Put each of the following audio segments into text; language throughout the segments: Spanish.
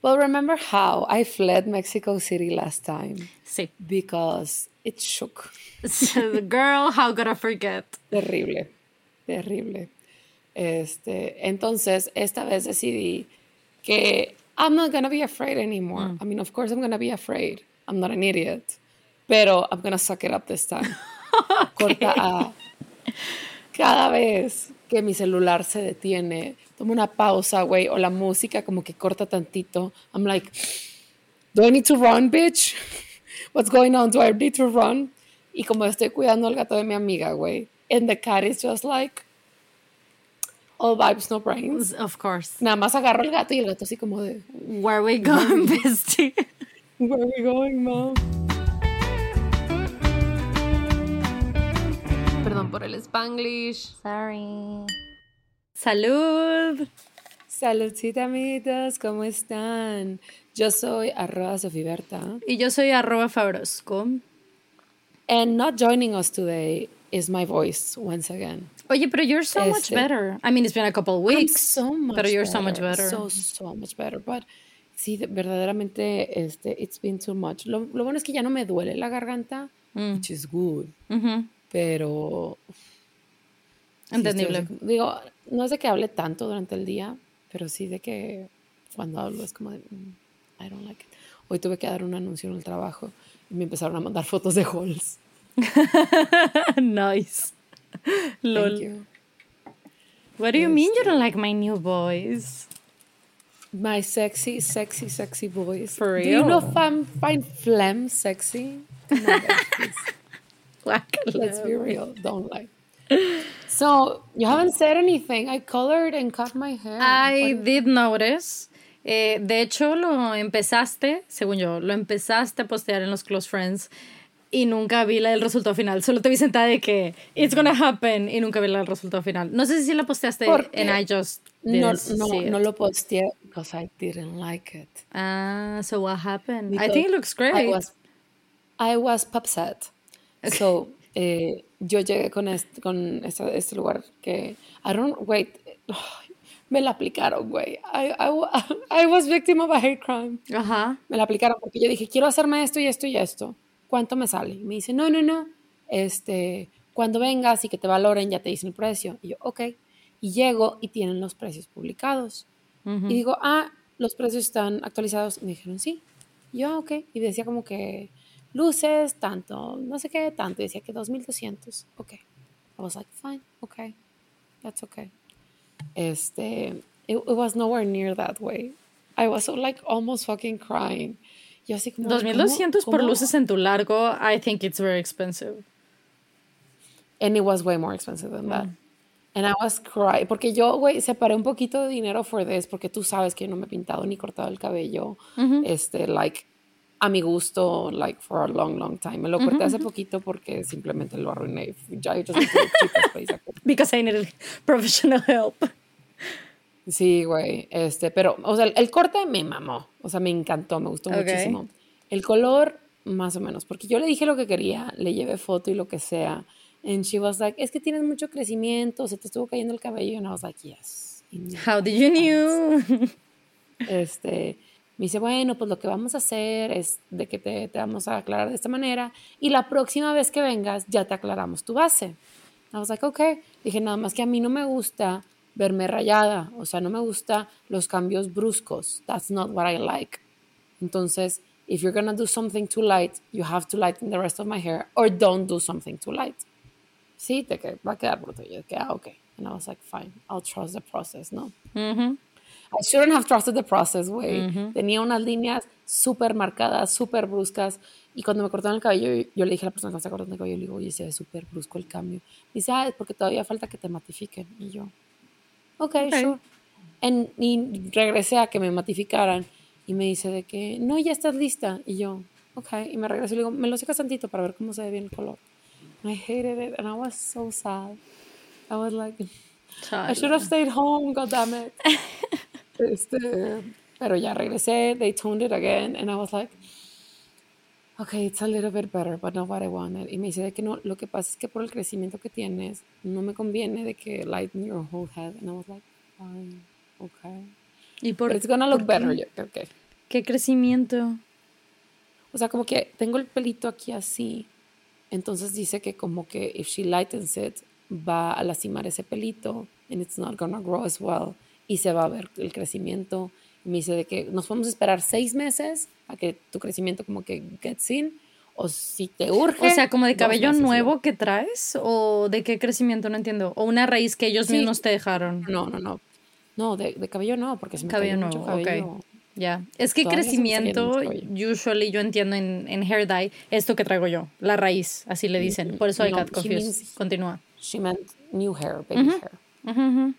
Well, remember how I fled Mexico City last time? Sí. Because it shook. The girl, how could I forget? Terrible, terrible. Este, entonces, esta vez decidí que I'm not gonna be afraid anymore. Mm. I mean, of course I'm gonna be afraid. I'm not an idiot. Pero I'm gonna suck it up this time. Corta a cada vez que mi celular se detiene, tomo una pausa, güey, o la música como que corta tantito. I'm like, do I need to run, bitch? What's going on? Do I need to run? Y como estoy cuidando al gato de mi amiga, güey, and the cat is just like, all vibes, no brains. Of course. Nada más agarro el gato y el gato así como de, Where we going, bestie? where are we going, mom? Perdón por el spanglish. Sorry. Salud. Saludcita, amiguitos, ¿cómo están? Yo soy arroba Sofiberta. Y yo soy arroba Fabrosco. And not joining us today is my voice once again. Oye, pero you're so much Este- better. I mean, it's been a couple I'm weeks. so much pero you're so much better. So, so much better. But sí, de- verdaderamente, este, it's been too much. Lo, lo bueno es que ya no me duele la garganta, Mm. which is good. Ujú. Pero. sí Entendible. como- digo, no es de que hable tanto durante el día, pero sí de que cuando hablo es como de. mm, I don't like it. Hoy tuve que dar un anuncio en el trabajo y me empezaron a mandar fotos de halls. nice. Thank Lol. you. What do you mean you don't like my new voice? My sexy, sexy, sexy voice. For Do you know real? if I'm find phlegm sexy? Come on, guys, please. Let's be real. Don't lie. So you haven't said anything. I colored and cut my hair. I What- did notice. Eh, de hecho, lo empezaste, según yo, lo empezaste a postear en los Close Friends y nunca vi la del resultado final. Solo te vi sentada de que it's gonna happen y nunca vi la del resultado final. No sé si la posteaste and I just no, no, no lo posteé because I didn't like it. Ah, so what happened? I Because think it looks great. I was, I was upset. So, eh, yo llegué con este, con este, este lugar que, I don't, wait, me la aplicaron, güey. I, I, I was victim of a hate crime. Ajá. Me la aplicaron porque yo dije, quiero hacerme esto y esto y esto. ¿Cuánto me sale? Y me dice, no, no, no. Este, cuando vengas y que te valoren, ya te dicen el precio. Y yo, ok. Y llego y tienen los precios publicados. Y digo, ah, los precios están actualizados. Y me dijeron, sí. Y yo, "Ah, ok. Y decía como que luces, tanto, no sé qué, tanto. Decía que 2200. Ok. I was like, fine, ok. That's okay. Este, it, it was nowhere near that way. I was like almost fucking crying. Yo así como, ¿cómo- 2200 por luces en tu largo, I think it's very expensive. And it was way more expensive than that. And I was crying. Porque yo, güey, separé un poquito de dinero for this, porque tú sabes que yo no me he pintado ni cortado el cabello, este, like, a mi gusto, like, for a long, long time. Me lo corté hace poquito porque simplemente lo arruiné. Ya, yo just. Because I needed professional help. Sí, güey, este, pero, o sea, el, corte me mamó, o sea, me encantó, me gustó Ok. muchísimo. El color, más o menos, porque yo le dije lo que quería, le llevé foto y lo que sea, and she was like, es que tienes mucho crecimiento, se te estuvo cayendo el cabello, and I was like, yes. How did you knew? este, me dice, bueno, pues lo que vamos a hacer es de que te, te vamos a aclarar de esta manera y la próxima vez que vengas ya te aclaramos tu base. I was like, ok. Dije, nada más que a mí no me gusta verme rayada, o sea, no me gusta los cambios bruscos. That's not what I like. Entonces, if you're gonna do something too light, you have to lighten the rest of my hair or don't do something too light. Sí, te va a quedar bruto. Yo, que, ah, ok. And I was like, fine, I'll trust the process, ¿no? I shouldn't have trusted the process, güey. Tenía unas líneas súper marcadas, súper bruscas. Y cuando me cortaron el cabello, yo le dije a la persona que me está cortando el cabello, le digo, oye, se ve súper brusco el cambio. Dice, ah, es porque todavía falta que te matifiquen. Y yo, ok, Ok. sure. En- y regresé a que me matificaran. Y me dice de que, no, ya estás lista. Y yo, ok. Y me regreso y le digo, me lo secas tantito para ver cómo se ve bien el color. And I hated it, and I was so sad. I was like, I should have stayed home, god damn it. este, pero ya regresé, they toned it again, and I was like, okay, it's a little bit better, but not what I wanted. Y me dice de que no, lo que pasa es que por el crecimiento que tienes, no me conviene de que lighten your whole head. And I was like, fine, okay. ¿Y por, But it's gonna look better. Yo, okay. ¿Qué crecimiento? O sea, como que tengo el pelito aquí así. Entonces dice que como que if she lightens it, va a lastimar ese pelito and it's not gonna grow as well. Y se va a ver el crecimiento. Me dice de que nos podemos esperar seis meses a que tu crecimiento como que gets in. O si te urge. O sea, como de cabello nuevo que traes o de qué crecimiento, no entiendo. O una raíz que ellos mismos te dejaron. No, no, no. No, de, cabello no, porque se me cabello nuevo, cabello. Ya, es que crecimiento, usually yo entiendo en, en, hair dye, esto que traigo yo, la raíz, así le dicen. Por eso hay got confused. Continúa. She meant new hair, baby hair.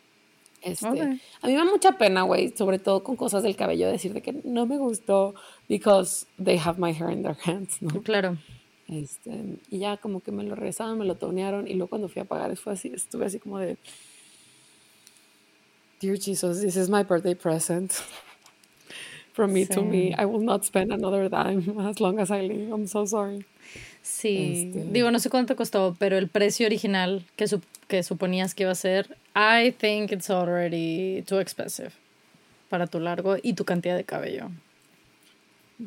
Este, A mí me da mucha pena, güey, sobre todo con cosas del cabello, decir de que no me gustó because they have my hair in their hands, ¿no? Claro. Este, y ya como que me lo regresaron, me lo tonearon y luego cuando fui a pagar fue así, estuve así como de Dear Jesus, this is my birthday present. From me to me. I will not spend another dime as long as I live. I'm so sorry. Sí, este. digo, no sé cuánto costó, pero el precio original que, que suponías que iba a ser, I think it's already too expensive para tu largo y tu cantidad de cabello.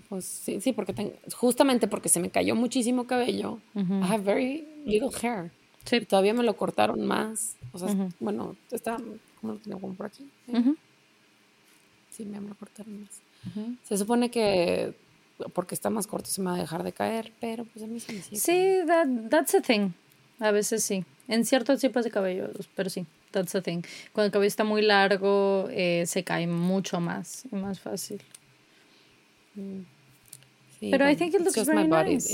Pues sí, sí, porque justamente porque se me cayó muchísimo cabello, I have very little hair. Sí. todavía me lo cortaron más. O sea, bueno, está no lo tengo como por aquí. Sí, me lo cortaron más. Se supone que porque está más corto se me va a dejar de caer, pero pues a mí se me sigue. Sí, that, that's a thing. A veces sí. En ciertos tipos de cabello, pero sí, that's a thing. Cuando el cabello está muy largo, eh, se cae mucho más y más fácil. Mm. pero I think it looks very nice.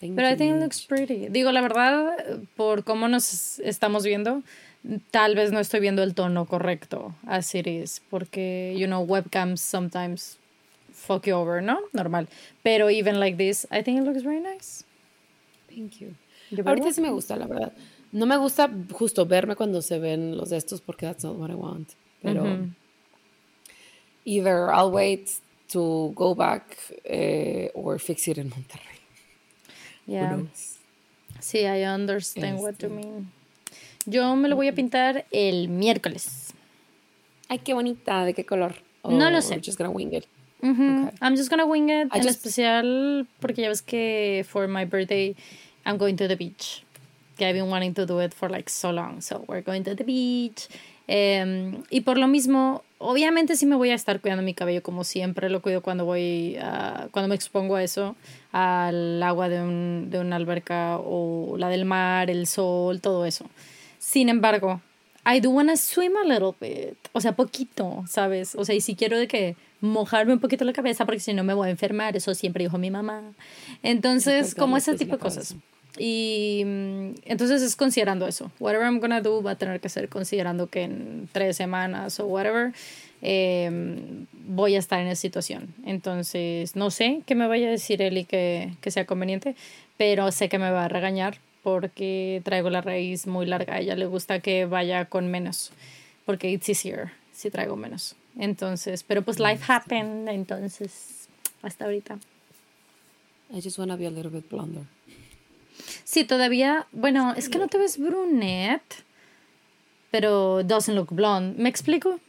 Pero I think it looks pretty. Digo, la verdad, por cómo nos estamos viendo, tal vez no estoy viendo el tono correcto as it is, porque, you know, webcams sometimes fuck you over, ¿no? Normal. Pero even like this, I think it looks very nice. Thank you. Ahorita sí me gusta, la verdad. No me gusta justo verme cuando se ven los de estos porque that's not what I want. Pero either I'll wait to go back eh, or fix it in Monterrey. Yeah. Sí, I understand what you este. mean. Yo me lo voy a pintar el miércoles. Ay, qué bonita. ¿De qué color? no lo sé. just gonna wing it. I'm just gonna wing it. en especial porque ya ves que for my birthday I'm going to the beach. Que I've been wanting to do it for like so long. So we're going to the beach. Em, y por lo mismo, obviamente sí me voy a estar cuidando mi cabello como siempre lo cuido cuando voy a, cuando me expongo a eso, al agua de, un, de una alberca o la del mar, el sol, todo eso. Sin embargo, I do wanna swim a little bit. O sea, poquito, ¿sabes? O sea, y si quiero de que mojarme un poquito la cabeza porque si no me voy a enfermar, eso siempre dijo mi mamá. Entonces, como ese tipo de cosas. Y mm, entonces es considerando eso. Whatever I'm gonna do va a tener que ser considerando que en tres semanas o whatever em, voy a estar en esa situación. Entonces, no sé qué me vaya a decir él y que, que sea conveniente, pero sé que me va a regañar porque traigo la raíz muy larga. A ella le gusta que vaya con menos, porque it's easier si traigo menos. Entonces, pero pues life happened, entonces, hasta ahorita. I just wanna be a little bit blonder. Sí, todavía, bueno, es que no te ves brunette, pero doesn't look blonde. ¿Me explico?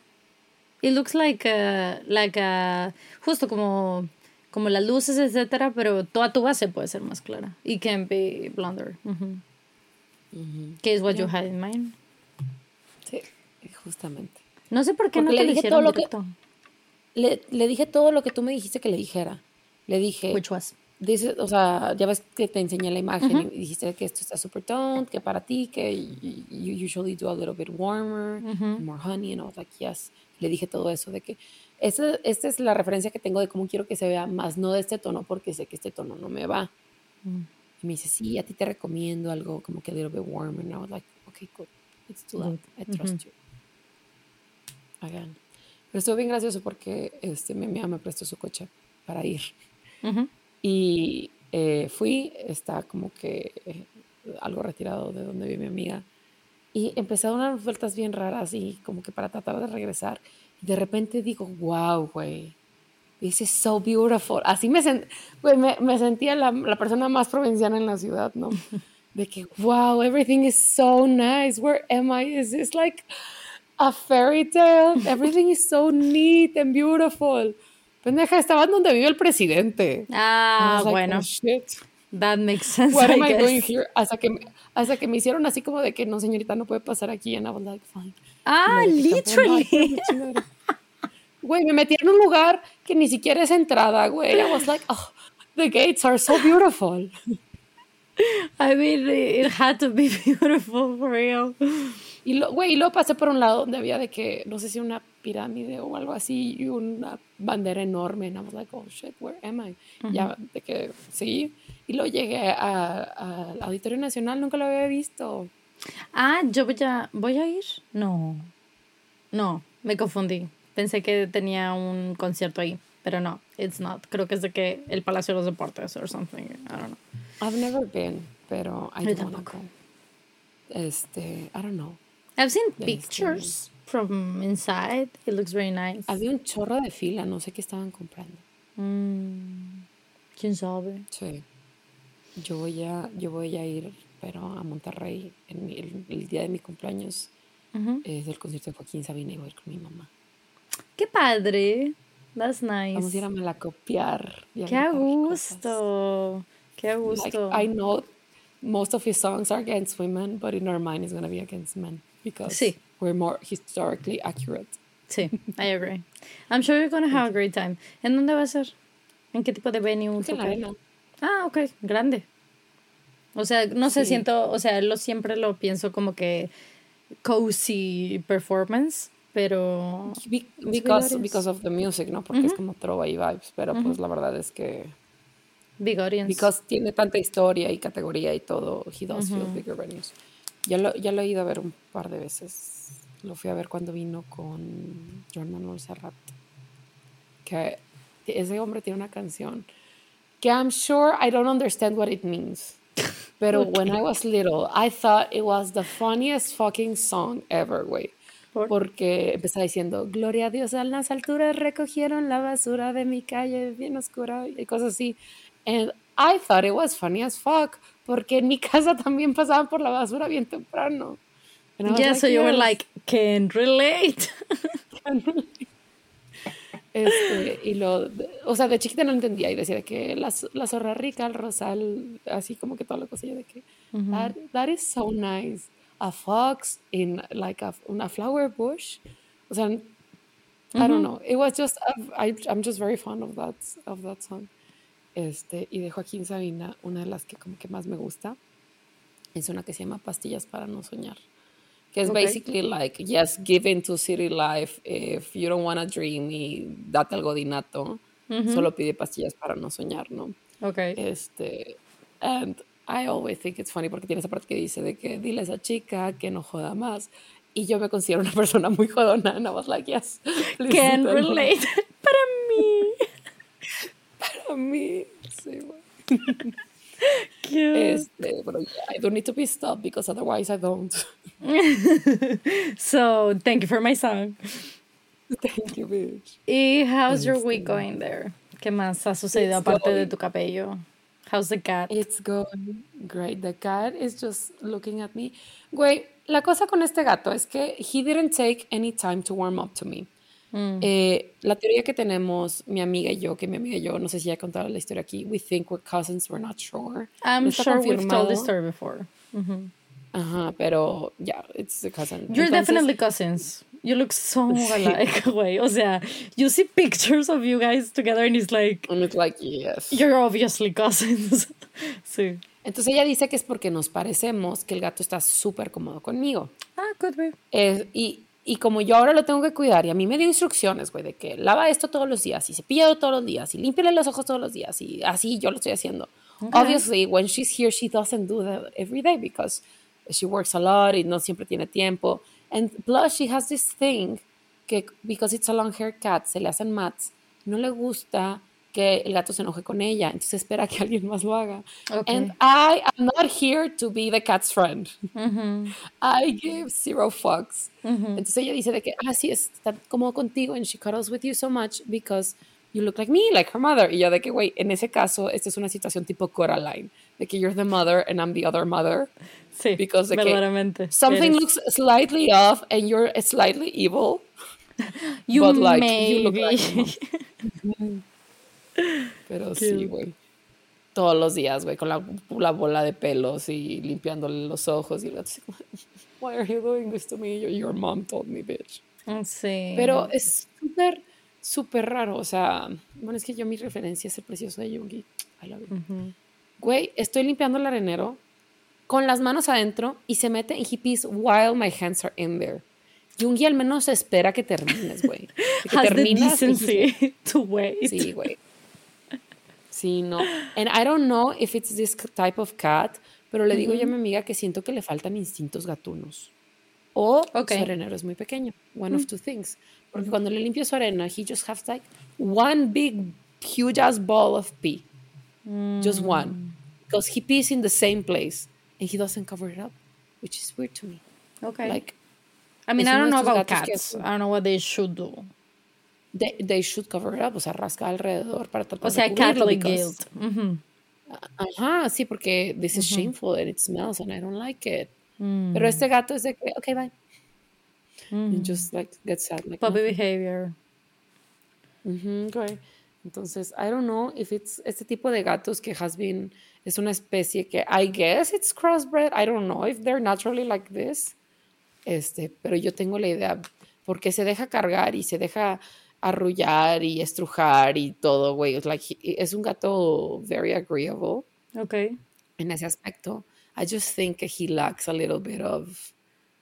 It looks like a, like a, justo como como las luces, etcétera, pero toda tu base puede ser más clara. Y can be blonder. ¿Qué es what you had in mind? Sí, justamente. No sé por qué no te le dije todo lo que le, le, dije todo lo que tú me dijiste que le dijera. Le dije. Which was? Dice, o sea, ya ves que te enseñé la imagen y dijiste que esto está super toned, que para ti, que you usually do a little bit warmer, more honey, and all like, yes. Le dije todo eso de que esta, esta es la referencia que tengo de cómo quiero que se vea, más no de este tono, porque sé que este tono no me va. Mm. Y me dice, sí, a ti te recomiendo algo como que a little bit warmer. And I was like, okay, cool. It's too loud. I trust you. Again. Pero estuvo bien gracioso porque este, mi amiga me prestó su coche para ir. Y eh, fui, está como que eh, algo retirado de donde vive mi amiga. Y empecé a dar unas vueltas bien raras y como que para tratar de regresar de repente digo, wow, güey, this is so beautiful. Así me, me, me, sentía la, la, persona más provinciana en la ciudad, ¿no? De que, wow, everything is so nice. Where am I? Is this like a fairy tale? Everything is so neat and beautiful. pendeja, estaban donde vive el presidente. Ah, like, bueno. oh, shit. That makes sense. What I am I doing here? Hasta que, me- hasta que me hicieron así como de que no, señorita, no puede pasar aquí. And I was like, fine. Ah, Me dije, "Tampoco, no, literally. Chingadera". Güey, me metí en un lugar que ni siquiera es entrada, güey. I was like, oh, the gates are so beautiful. I mean, it had to be beautiful for real. Y lo, güey, y luego pasé por un lado donde había de que, no sé si una pirámide o algo así, y una bandera enorme. And I was like, oh shit, where am I? Ya, de que sí. Y luego llegué al Auditorio Nacional, nunca lo había visto. Ah, yo voy a, voy a ir. No. No, me confundí. Pensé que tenía un concierto ahí, pero no, it's not. Creo que es de que el Palacio de los Deportes or something. I don't know. I've never been, pero I Yo do wanna tampoco. go. Este, I don't know. I've seen Este- pictures from inside. It looks very nice. Había un chorro de fila, no sé qué estaban comprando. Mm, ¿Quién sabe? Sí. Yo voy a, yo voy a ir, pero a Monterrey en mi- el, el día de mi cumpleaños. Ujú. Es el concierto de Joaquín Sabina y voy a ir con mi mamá. Qué padre. That's Vamos a ir nice. a malacopiar. y a Qué a gritar cosas. gusto. Qué Like, gusto. I know most of his songs are against women, but in our mind it's going to be against men because Sí. we're more historically accurate. Sí, I agree. I'm sure you're gonna have a great time. ¿En dónde va a ser? ¿En qué tipo de venue? En la arena. Ah, ok, grande. O sea, no sé, Sí. siento, o sea, lo siempre lo pienso como que cozy performance, pero because, because of the music, ¿no? Porque es como trova y vibes, pero pues la verdad es que big audience. because tiene tanta historia y categoría y todo, he does feel bigger venues. Ya lo, ya lo he ido a ver un par de veces. Lo fui a ver cuando vino con Joan Manuel Serrat. Que ese hombre tiene una canción que I'm sure I don't understand what it means. Pero when I was little, I thought it was the funniest fucking song ever, güey. ¿Por? Porque empezaba diciendo, Gloria a Dios, a las alturas recogieron la basura de mi calle bien oscura y cosas así. And I thought it was funny as fuck, porque en mi casa también pasaban por la basura bien temprano. And yeah, like, so you were "Yes." like, can relate. Este, y lo, o sea, de chiquita no entendía y decía de que la, la zorra rica, el rosal, así como que toda la cosilla de que that, that is so nice. A fox in like a, flower bush. O sea, I don't know. It was just, I, I'm just very fond of that, of that song. Este, y de Joaquín Sabina, una de las que como que más me gusta es una que se llama Pastillas para no soñar. Que es Okay. basically like, yes, give into city life if you don't want to dream y date al godinato. Solo pide pastillas para no soñar, ¿no? ok. Este, and I always think it's funny porque tiene esa parte que dice de que dile a esa chica que no joda más. Y yo me considero una persona muy jodona. And I was like, yes. Can relate. Para mí. Para mí. Sí, güey. Cute. Este, yeah, I don't need to be stopped because otherwise I don't. So, thank you for my song. Thank you, bitch. ¿Y how's your week going there? ¿Qué más ha sucedido It's aparte de tu cabello? How's the cat? It's going great. The cat is just looking at me. Güey, la cosa con este gato es que he didn't take any time to warm up to me. Eh, la teoría que tenemos mi amiga y yo, que mi amiga y yo, no sé si ya he contado la historia aquí, we think we're cousins, we're not sure. I'm No sure we've told this story before. Mhm. Ajá, pero ya, it's a cousin. You're Entonces, definitely cousins. You look so alike, güey. O sea, you see pictures of you guys together and it's like, And it's like, yes. you're obviously cousins. sí. Entonces ella dice que es porque nos parecemos que el gato está súper cómodo conmigo. Ah, could be. Es- y, y como yo ahora lo tengo que cuidar, y a mí me dio instrucciones, güey, de que lava esto todos los días, y cepilla todos los días, y límpiale los ojos todos los días, y así yo lo estoy haciendo. Obviously, when she's here, she doesn't do that every day because she works a lot y no siempre tiene tiempo. And plus, she has this thing que, because it's a long hair cat, se le hacen mats, no le gusta que el gato se enoje con ella, entonces espera que alguien más lo haga. Okay. And I am not here to be the cat's friend. I give zero fucks. Entonces ella dice de que, ah, sí, está cómodo contigo and she cuddles with you so much because you look like me, like her mother. Y yo de que, güey, en ese caso, esta es una situación tipo Coraline, de que you're the mother and I'm the other mother. Sí, Because que verdaderamente. something eres. looks slightly off and you're slightly evil. You but, like, maybe. you look like Pero sí, güey. Todos los días, güey, con la, la, bola de pelos y limpiándole los ojos y así, Why are you doing this to me? Your mom told me, bitch. Sí. Pero es súper, súper raro. O sea, bueno, es que yo mi referencia es el precioso de Yogi. I love it. Güey, estoy limpiando el arenero con las manos adentro y se mete en hippies while my hands are in there. Jungi al menos espera que termines, güey. Que Has terminas the decency to wait. Sí, güey. Sí, no. And I don't know if it's this type of cat, pero le digo yo a mi amiga que siento que le faltan instintos gatunos. O Okay. su arenero es muy pequeño. One of two things. Porque cuando le limpio su arena, he just has like one big, huge ass ball of pee. Just one. Because he pees in the same place and he doesn't cover it up, which is weird to me. Okay. Like, I mean, I don't know about que cats. I don't know what they should do. they, they should cover it up, o sea, rasca alrededor para tratar O sea, de guilt. Ujú. Ajá, sí, porque this is shameful and it smells and I don't like it. Pero este gato es de que, okay, bye. And just like get sad. Like, Puppy no. behavior. Great. Entonces, I don't know if it's este tipo de gatos que has been, es una especie que I guess it's crossbred. I don't know if they're naturally like this. Este, pero yo tengo la idea, porque se deja cargar y se deja arrullar y estrujar y todo, güey. Like, es un gato very agreeable Okay. en ese aspecto. I just think he lacks a little bit of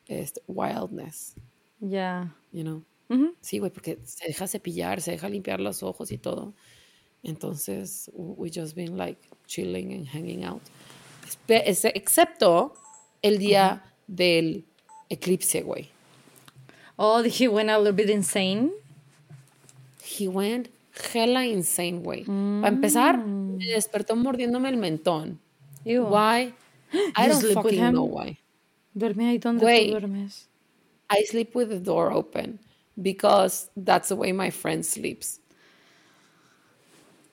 este, wildness, Yeah. you know. Ujú. Sí, güey, porque se deja cepillar, se deja limpiar los ojos y todo. Entonces, we just been like chilling and hanging out. Excepto el día del eclipse, güey. Oh, he went a little bit insane. He went hella insane, güey. Para empezar, Mm. me despertó mordiéndome el mentón. Ew. Why? I don't sleep with fucking know why. Duerme ahí donde tú duermes. I sleep with the door open because that's the way my friend sleeps.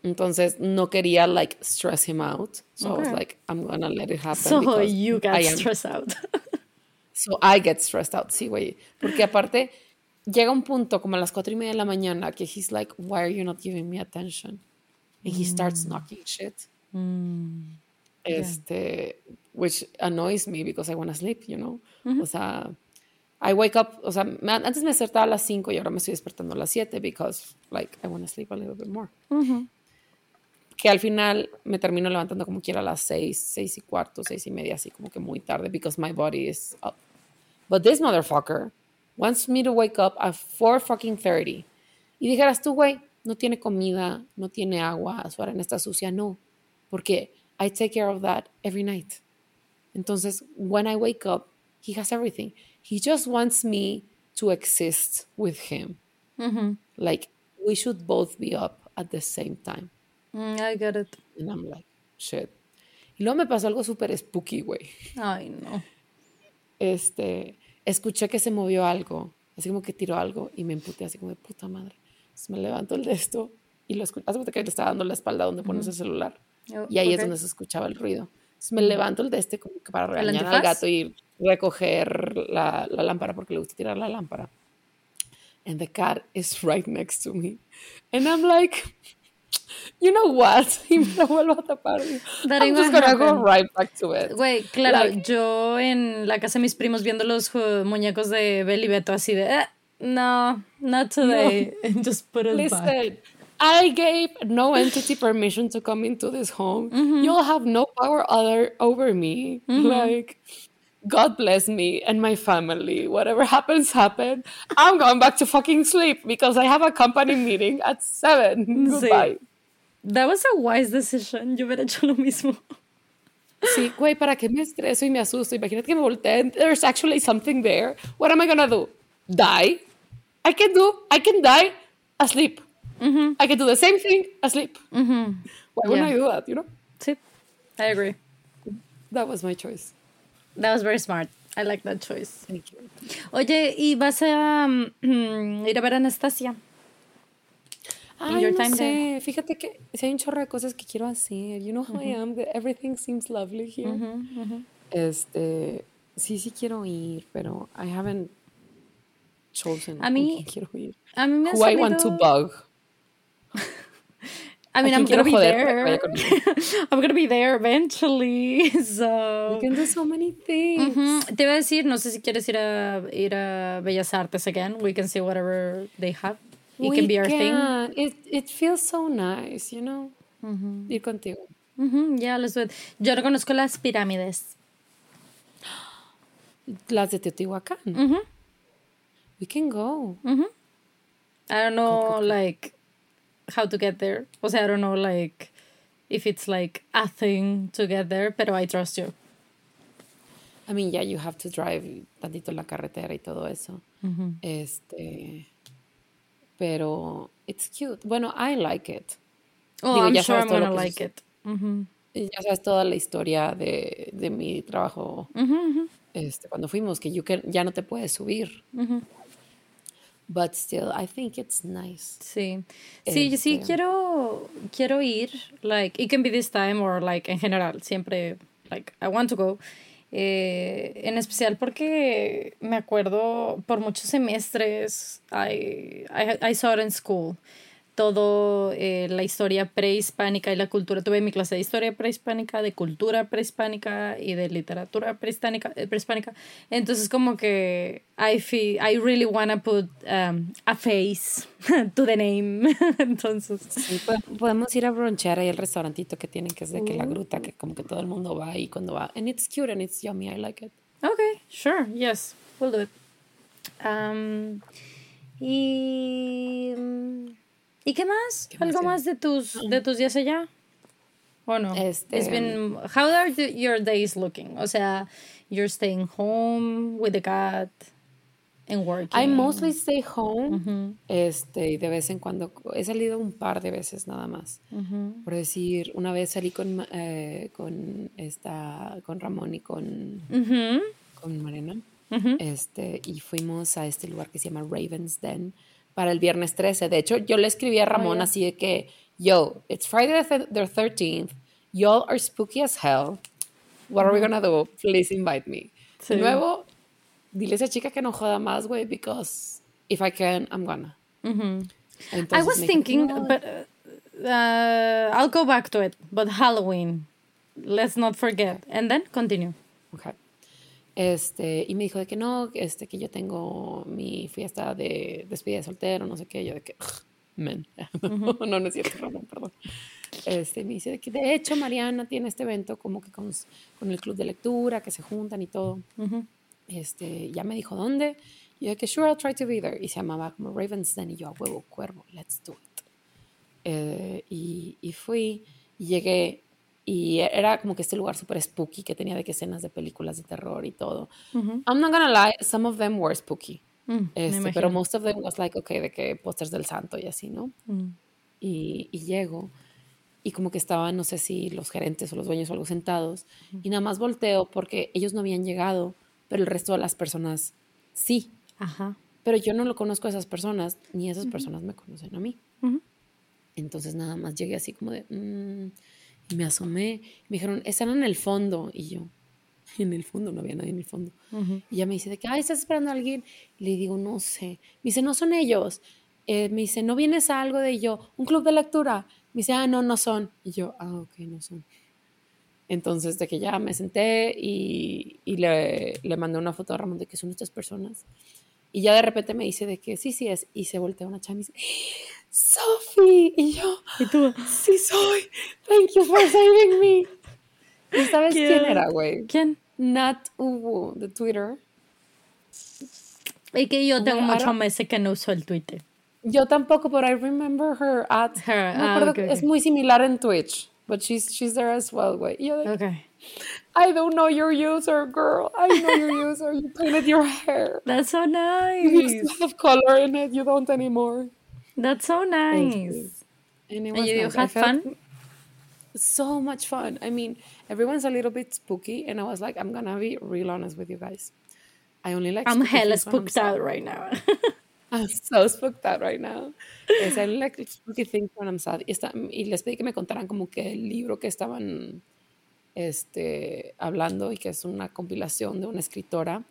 Entonces no quería like stress him out. So I was Okay. like, I'm gonna let it happen. So you got stressed out. So I get stressed out, sí, güey. Porque aparte llega un punto como a las cuatro y media de la mañana que he's like, why are you not giving me attention? And he starts knocking shit. Este, which annoys me because I want to sleep, you know? O sea, I wake up, o sea, antes me despertaba a las 5 y ahora me estoy despertando a las 7 because, like, I want to sleep a little bit more. Que al final me termino levantando como quiera a las 6, 6 y cuarto, 6 y media, así como que muy tarde because my body is up. But this motherfucker wants me to wake up at 4 fucking 30. Y dijeras tú, güey, no tiene comida, no tiene agua, su arena está sucia. No, porque I take care of that every night. Entonces, when I wake up, he has everything. He just wants me to exist with him. Like, we should both be up at the same time. Mm, I get it. And I'm like, shit. Y luego me pasó algo súper spooky, güey. Ay, no. Este, escuché que se movió algo, así como que tiró algo y me emputé así como de puta madre. Entonces me levanto el de esto y lo escuché. Hace cuenta que le estaba dando la espalda donde pones el celular. Oh, Y ahí es donde se escuchaba el ruido. Entonces me levanto el de este como que para regañar al gato y recoger la, la lámpara porque le gusta tirar la lámpara. And the cat is right next to me. And I'm like, you know what? Y me lo vuelvo a tapar. That I'm just gonna go right back to it. Güey, claro, Like- yo en la casa de mis primos viendo los muñecos de Bel y Beto así de, "Eh, no, not today. And just put it back. Listen, I gave no entity permission to come into this home. You'll have no power other over me. Like, God bless me and my family. Whatever happens, happen. I'm going back to fucking sleep because I have a company meeting at seven. Sí. Goodbye. That was a wise decision. Yo hubiera hecho lo mismo. Sí, güey, ¿para qué me estreso y me asusto? Imagínate que me volteen. There's actually something there. What am I gonna do? Die? I can do, I can die asleep. Mm-hmm. I can do the same thing asleep. Mm-hmm. Why wouldn't Yeah. I do that, you know? Sí, I agree. That was my choice. That was very smart. I like that choice. Thank you. Oye, ¿y vas a mm, ir a ver a Anastasia? Ay, no sé. there. Fíjate que sí hay un chorro de cosas que quiero hacer. You know how I am. Everything seems lovely here. Este, sí, sí quiero ir, pero I haven't chosen A mí- quiero ir. A mí me ha Who I want to bug. I mean, ¿A I'm gonna be there. I'm gonna be there eventually. So. We can do so many things. Te iba a decir, no sé si quieres ir a ir a Bellas Artes again. We can see whatever they have. It We can be our thing. can. It, it feels so nice, you know? Ir contigo. Ujú, Yeah, let's do it. Yo no conozco las pirámides. Las de Teotihuacán. We can go. I don't know like how to get there. O sea, I don't know like if it's like a thing to get there, pero I trust you. I mean, yeah, you have to drive tantito la carretera y todo eso. Este. Pero it's cute. Bueno, I like it. Oh, Digo, I'm ya sure I'm gonna like it. Ujú, Y Ya sabes toda la historia de, de mi trabajo ujú, ujú, este, cuando fuimos, que you can- ya no te puedes subir. But still, I think it's nice. Sí, sí, sí Este- quiero, quiero ir, like, it can be this time or like en general, siempre, like, I want to go. Eh, en especial porque me acuerdo por muchos semestres, I, I, I saw it in school, todo eh, la historia prehispánica y la cultura. Tuve mi clase de historia prehispánica, de cultura prehispánica y de literatura prehispánica. eh, prehispánica. Entonces como que I feel, I really wanna put um, a face to the name. Entonces, Sí, po- podemos ir a bronchear ahí al restaurantito que tienen, que es de que la gruta, que como que todo el mundo va ahí cuando va. And it's cute and it's yummy, I like it. okay, sure, yes, we'll do it. Um, y ¿Y qué más? ¿Qué ¿Algo más de tus de tus días allá? ¿O no? Este, It's been how are the- your days looking? O sea, you're staying home with the cat and working. I mostly stay home. Este, y de vez en cuando he salido un par de veces nada más. Por decir, una vez salí con, eh, con esta, con Ramón y con, Ujú, con Mariana. ujú. Este, y fuimos a este lugar que se llama Raven's Den para el viernes 13. De hecho, yo le escribí a Ramón así de que, yo, it's Friday the, the 13th. Y'all are spooky as hell. What are we gonna do? Please invite me. Sí. De nuevo, dile a esa chica que no joda más, güey, because if I can, I'm gonna. I Entonces was thinking, "No". but uh, uh, I'll go back to it. But Halloween, let's not forget. And then continue. Ok. Este, y me dijo de que no, este, que yo tengo mi fiesta de despedida de soltero, no sé qué, yo de que, "Ugh, men, no, no es cierto, Ramón, perdón. Este, me dice de que, de hecho, Mariana tiene este evento como que con, con el club de lectura, que se juntan y todo. Este, ya me dijo dónde, y yo de que, sure, I'll try to be there. Y se llamaba como Raven's Den, y yo, a huevo, cuervo, let's do it. Eh, y, y fui, y llegué, y era como que este lugar súper spooky que tenía de que escenas de películas de terror y todo. I'm not gonna lie, some of them were spooky. Mm, Este, pero most of them was like, okay, de que pósters del santo y así, ¿no? Mm. Y, y llego, y como que estaban, no sé si los gerentes o los dueños o algo sentados, y nada más volteo porque ellos no habían llegado, pero el resto de las personas sí. Ajá. Pero yo no lo conozco a esas personas, ni esas personas me conocen a mí. Entonces nada más llegué así como de... me asomé. Me dijeron, están en el fondo. Y yo, en el fondo, no había nadie en el fondo. Y ella me dice de que, ay, ¿estás esperando a alguien? Le digo, no sé. Me dice, no son ellos. Eh, me dice, ¿no vienes a algo de yo? ¿Un club de lectura? Me dice, ah, no, no son. Y yo, ah, ok, no son. Entonces, de que ya me senté y, y le, le mandé una foto a Ramón de que son estas personas. Y ya de repente me dice de que sí, sí es. Y se voltea una chava y dice, Sophie. Y yo, ¿Y tú? sí soy. Thank you for saving me. ¿Y sabes quién Cute. era, güey? ¿Quién? Nat Uwu, de Twitter. Y que yo tengo muchos meses que no uso el Twitter. Yo tampoco, but I remember her at. Her, ah, acuerdo ok, que ok. Es muy similar en Twitch, but she's, she's there as well, güey. Y yo de, Okay. I don't know your user, girl. I know your user. You painted your hair. That's so You nice. used to have color in it. You don't anymore. That's so nice. And it And was you nice. Had fun? So much fun. I mean, everyone's a little bit spooky, and I was like, I'm gonna be real honest with you guys. I only like. I'm hella I'm spooked sad. out right now. I'm so spooked out right now. Yes, I like spooky things when I'm sad. Y, está- y les pedí que me contaran como que el libro que estaban este, hablando y que es una compilación de una escritora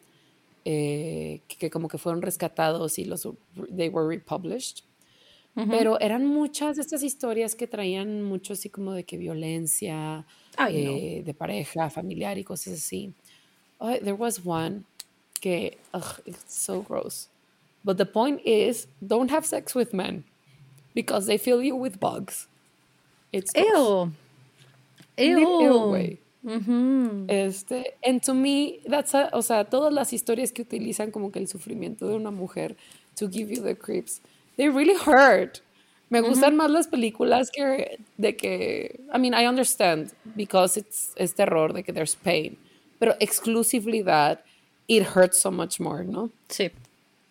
eh, que, que como que fueron rescatados y los they were republished. Pero eran muchas de estas historias que traían mucho así como de que violencia Ay, no. eh, de pareja, familiar y cosas así. Ay, there was one que, ugh, it's so gross. But the point is, don't have sex with men because they fill you with bugs. It's gross. Ew. Ew, Ew. güey. Este, and to me, that's a- o sea, todas las historias que utilizan como que el sufrimiento de una mujer to give you the creeps, they really hurt. Me gustan más las películas que de que, I mean, I understand because it's es terror de que there's pain, pero exclusively that it hurts so much more, ¿no? Sí.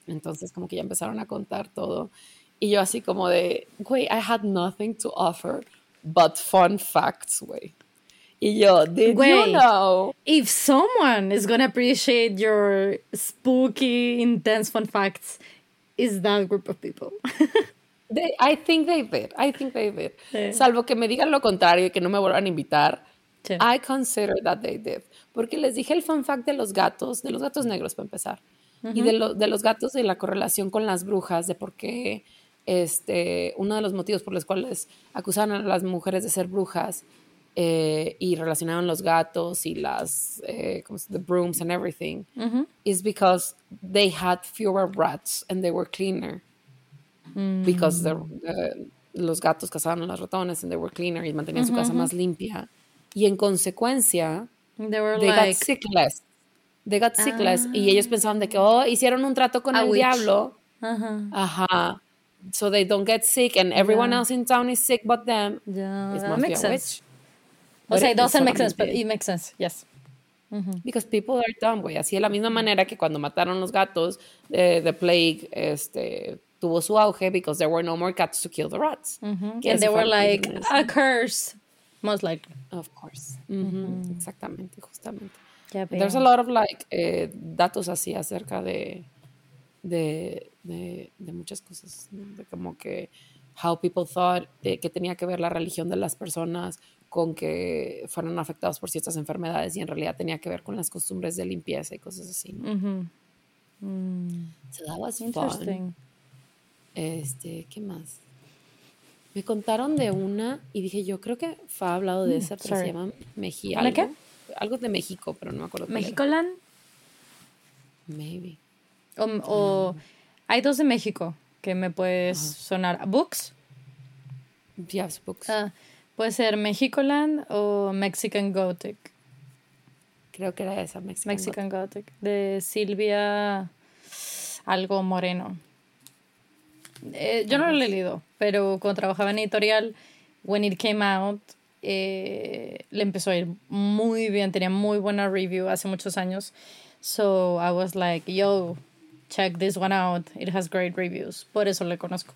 Entonces como que ya empezaron a contar todo y yo así como de, güey, I had nothing to offer but fun facts, güey. Y yo, did you know? If someone is gonna appreciate your spooky, intense fun facts, is that group of people. They- I think they did. I think they did. Sí. Salvo que me digan lo contrario y que no me vuelvan a invitar. Sí. I consider that they did. Porque les dije el fun fact de los gatos, de los gatos negros para empezar. Y de, lo- de los gatos de la correlación con las brujas, de por qué este, uno de los motivos por los cuales acusaban a las mujeres de ser brujas eh, y relacionaban los gatos y las, eh, ¿cómo se- the brooms and everything, is because they had fewer rats and they were cleaner. Because the, the- los gatos cazaban a los ratones and they were cleaner y mantenían su casa más limpia. Y en consecuencia, They were they like, got sick less. They got sick less. Y ellos pensaban de que, oh, hicieron un trato con A el witch. diablo. Ajá. So they don't get sick and everyone else in town is sick but them. Yeah, It that makes sense. witch. O sea, it- doesn't make sense, but it makes sense. Yes. Because people are dumb, güey. Así de la misma manera que cuando mataron los gatos, eh, the plague este, tuvo su auge because there were no more cats to kill the rats. Que And they were like, a curse. Most likely. Of course. Ujú, Exactamente, justamente. Ya There's a lot of like eh, datos así acerca de, de, de, de muchas cosas, ¿no? de como que how people thought de que tenía que ver la religión de las personas con que fueron afectados por ciertas enfermedades y en realidad tenía que ver con las costumbres de limpieza y cosas así. ¿no? Mm, So that was fun. interesting. Este, ¿qué más? Me contaron de una y dije, yo creo que fue hablado de esa, pero sorry. se llama. ¿Una algo. qué? Algo de México, pero no me acuerdo. ¿Mexicoland? Maybe. O, o- hay dos de México que me puedes sonar. ¿Books? Yes, books. Ah, puede ser Mexicoland o Mexican Gothic. Creo que era esa, Mexican. Mexican Gothic. De Silvia algo Moreno. Eh, yo no lo he leído, pero cuando trabajaba en editorial, when it came out, eh, le empezó a ir muy bien, tenía muy buena review hace muchos años. So I was like, yo, check this one out, it has great reviews. Por eso le conozco,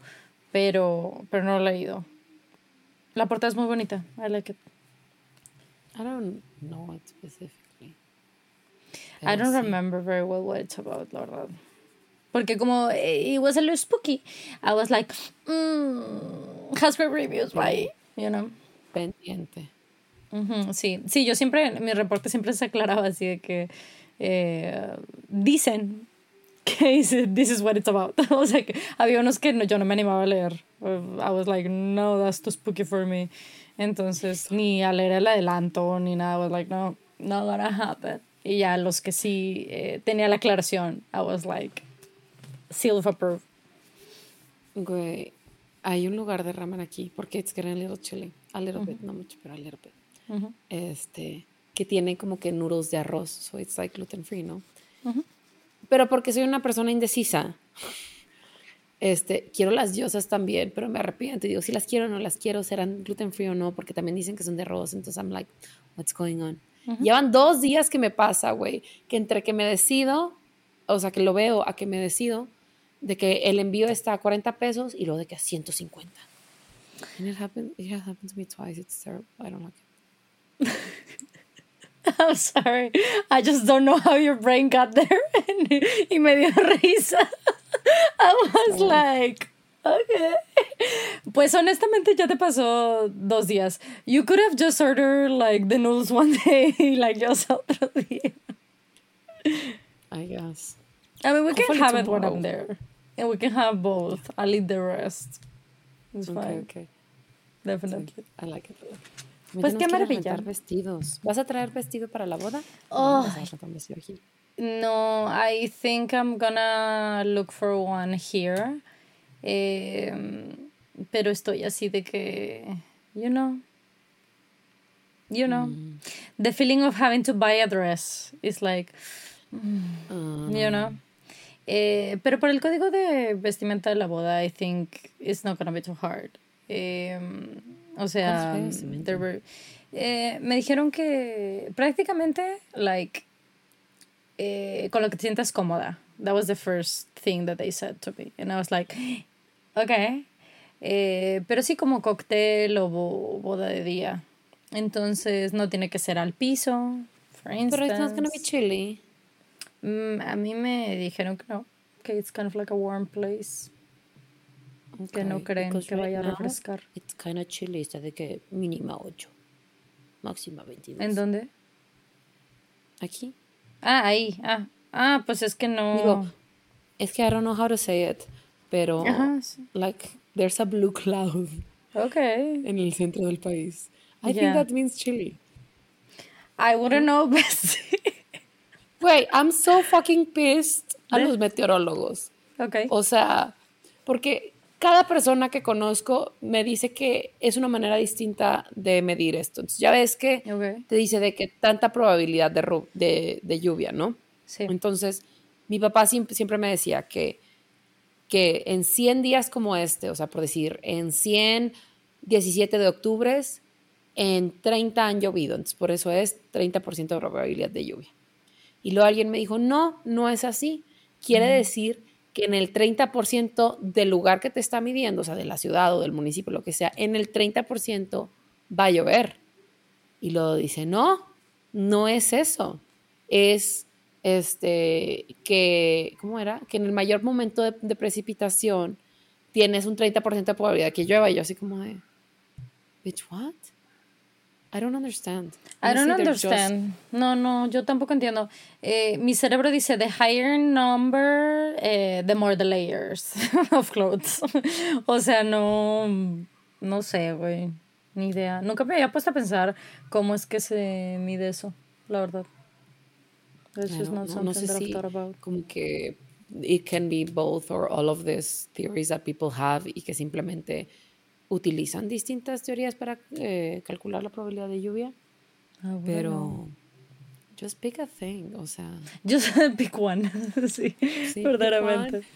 pero, pero no lo he leído. La portada es muy bonita, I like it. I don't know it specifically. I don't sí. remember very well what it's about, la verdad. Porque como eh, it was a little spooky, I was like, mm, has great reviews, right? You know. Pendiente. Sí, sí, yo siempre, mi reporte siempre se aclaraba así de que eh, dicen que dice, this is what it's about. o sea, que había unos que no- yo no me animaba a leer. Uh, I was like, no, that's too spooky for me. Entonces, ni a leer el adelanto, ni nada. I was like, no, not gonna happen. Y ya los que sí eh, tenía la aclaración, I was like, seal of approve. Güey, hay un lugar de ramen aquí, porque it's getting a little chilly. A little bit, no mucho, pero a little bit. Ujú. Este, que tiene como que noodles de arroz, so it's like gluten free, ¿no? Pero porque soy una persona indecisa, este, quiero las diosas también, pero me arrepiento y digo, si las quiero o no las quiero, serán gluten free o no, porque también dicen que son de arroz, entonces I'm like, what's going on? Llevan dos días que me pasa, güey, que entre que me decido, o sea, que lo veo a que me decido, de que el envío está a 40 pesos y luego de que a 150. And it happened, it has happened to me twice, it's terrible, I don't like it. I'm sorry. I just don't know how your brain got there. y me dio risa. I was like, okay. Pues honestamente ya te pasó dos días. You could have just ordered like the noodles one day like just otro día. I guess. I mean, we can have it when I'm there. And we can have both. I'll eat the rest. It's Ok, fine. ok. Definitely. I like it. Pues qué maravilla. vestidos. ¿Vas a traer vestido para la boda? Oh. No, I think I'm gonna look for one here. Eh, pero estoy así de que, you know, you know, Mm. the feeling of having to buy a dress is like, Ah, you know. Eh, pero por el código de vestimenta de la boda, I think it's not gonna be too hard. Eh, o sea, were- eh, me dijeron que prácticamente, like, eh, con lo que te sientas cómoda. That was the first thing that they said to me. And I was like, okay. Eh, pero sí como cóctel o bo- boda de día. Entonces no tiene que ser al piso, for Pero it's not gonna be instance. chilly. Mm, a mí me dijeron que no, que it's kind of like a warm place, que no Okay, creen because que vaya a right refrescar. It's kind of chilly. Está de que mínima 8. Máxima 22. ¿En dónde? Aquí. Ah, ahí. Ah, ah pues es que no. Digo, es que I don't know how to say it. Pero, Ajá, sí. like, there's a blue cloud ok. en el centro del país. I Yeah. think that means chilly. I wouldn't know, but. Wait, I'm so fucking pissed a los meteorólogos. Ok. O sea, porque cada persona que conozco me dice que es una manera distinta de medir esto. Entonces, ya ves que te dice de que tanta probabilidad de, de, de lluvia, ¿no? Sí. Entonces, mi papá siempre, siempre me decía que, que en 100 días como este, o sea, por decir, en 100, 17 de octubre, en 30 han llovido. Entonces, por eso es 30% de probabilidad de lluvia. Y luego alguien me dijo, no, no es así. Quiere decir que en el 30% del lugar que te está midiendo, o sea, de la ciudad o del municipio, lo que sea, en el 30% va a llover. Y luego dice, no, no es eso. Es este que, ¿cómo era? Que en el mayor momento de, de precipitación tienes un 30% de probabilidad que llueva. Y yo así como de, bitch, what? I don't understand. I don't they're just- understand. No, no, yo tampoco entiendo. Eh, mi cerebro dice, the higher number, eh, the more the layers of clothes. o sea, no, no sé, güey. Ni idea. Nunca me había puesto a pensar cómo es que se mide eso, la verdad. No sé si como que it can be both or all of these theories that people have y que simplemente utilizan distintas teorías para eh, calcular la probabilidad de lluvia, Ah, bueno. pero just pick a thing, o sea, Just pick one. sí, verdaderamente. one,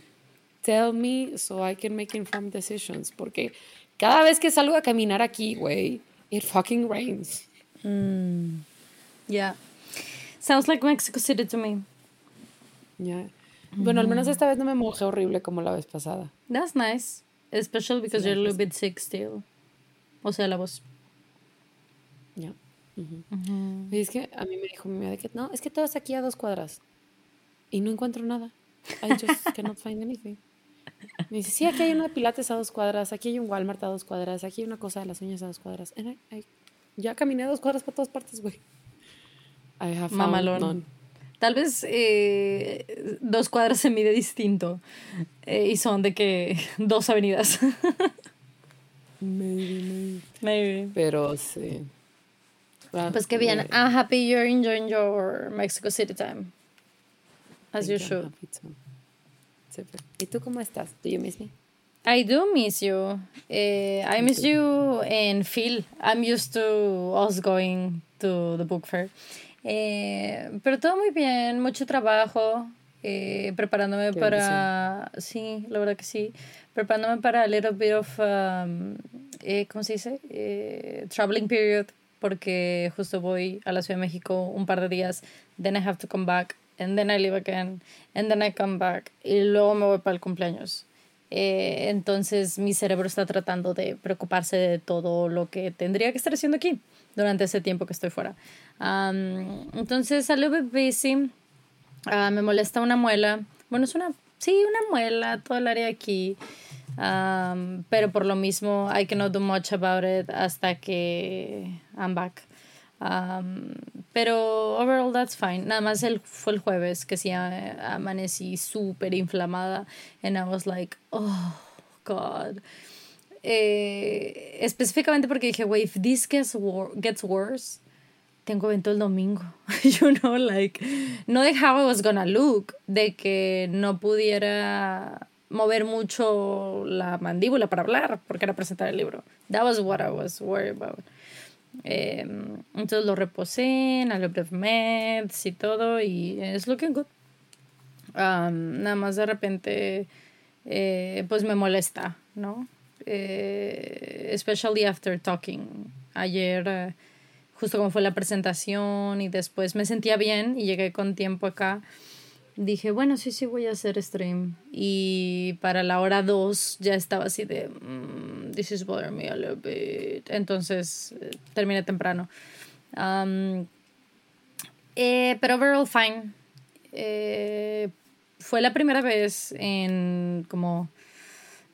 tell me so I can make informed decisions, porque cada vez que salgo a caminar aquí, güey, it fucking rains. Mm, yeah. Sounds like Mexico City to me. Ya. Bueno, al menos esta vez no me mojé horrible como la vez pasada. That's nice. Especially because you're a little bit sick still. O sea, la voz. Ya. Ujú. Y es que a mí me dijo mi mamá de que no, es que todo está aquí a dos cuadras y no encuentro nada. I just cannot find anything. Me dice, sí, aquí hay una de pilates a dos cuadras, aquí hay un Walmart a dos cuadras, aquí hay una cosa de las uñas a dos cuadras. And I- I- ya caminé a dos cuadras por todas partes, güey. I have found Mamalón. none. Tal vez eh, dos cuadras se mide distinto. eh, y son de que dos avenidas. Maybe, maybe. Maybe. Pero sí. Ah, Pues qué bien. eh, I'm happy you're enjoying your Mexico City time. As you should. ¿Y tú cómo estás? Do you miss me? I do miss you. Eh, I miss you and Phil. I'm used to us going to the book fair. Eh, pero todo muy bien, mucho trabajo, eh, preparándome Qué para... Sí, la verdad que sí. Preparándome para a little bit of... um, eh, ¿Cómo se dice? Eh, traveling period, porque justo voy a la Ciudad de México un par de días. Then I have to come back. And then I leave again. And then I come back. Y luego me voy para el cumpleaños. Eh, entonces mi cerebro está tratando de preocuparse de todo lo que tendría que estar haciendo aquí durante ese tiempo que estoy fuera. Am, entonces, a little bit busy. Ah, me molesta una muela. Bueno, es una, sí, una muela, todo el área aquí. Pero por lo mismo, I cannot do much about it hasta que I'm back. Um, pero overall that's fine. Nada más el, fue el jueves que sí a- amanecí súper inflamada. And I was like, oh, God. eh, específicamente porque dije, güey, if this gets, gets worse, tengo evento el domingo. you know, like, no de how I was gonna look, de que no pudiera mover mucho la mandíbula para hablar, porque era presentar el libro. That was what I was worried about. Em, entonces lo reposé en a meds y todo, y es looking good. Um, nada más de repente, eh, pues me molesta, ¿no? Eh, especially after talking. Ayer, eh, justo como fue la presentación y después me sentía bien y llegué con tiempo acá dije, bueno, sí, sí voy a hacer stream. Y para la hora 2 ya estaba así de, mm, this is bothering me a little bit. Entonces eh, terminé temprano. Um, pero overall fine. Eh, fue la primera vez en como,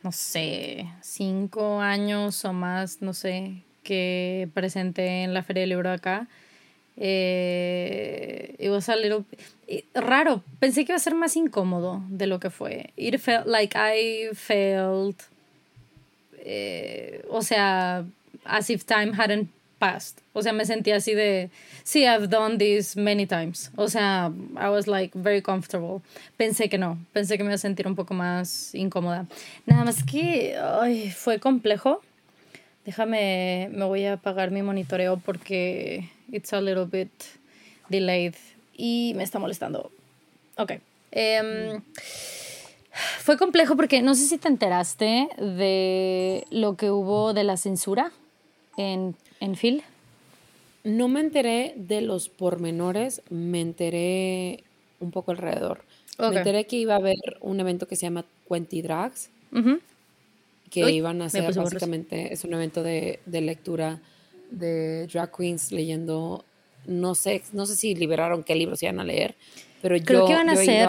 no sé, cinco años o más, no sé, que presenté en la Feria del Libro acá. Eh, it was a little raro. Pensé que iba a ser más incómodo de lo que fue. It felt like I felt, eh, o sea, as if time hadn't passed. O sea, me sentía así de, sí, I've done this many times. O sea, I was like very comfortable. Pensé que no, pensé que me iba a sentir un poco más incómoda. Nada más que ay, fue complejo. Déjame, me voy a apagar mi monitoreo porque it's a little bit delayed y me está molestando. Ok. Em, fue complejo porque no sé si te enteraste de lo que hubo de la censura en, en Phil. No me enteré de los pormenores, me enteré un poco alrededor. Me enteré que iba a haber un evento que se llama Quenty Drags, que iban a hacer básicamente, es un evento de, de lectura de drag queens leyendo no sé, no sé si liberaron qué libros iban a leer, pero creo yo, que iban a hacer,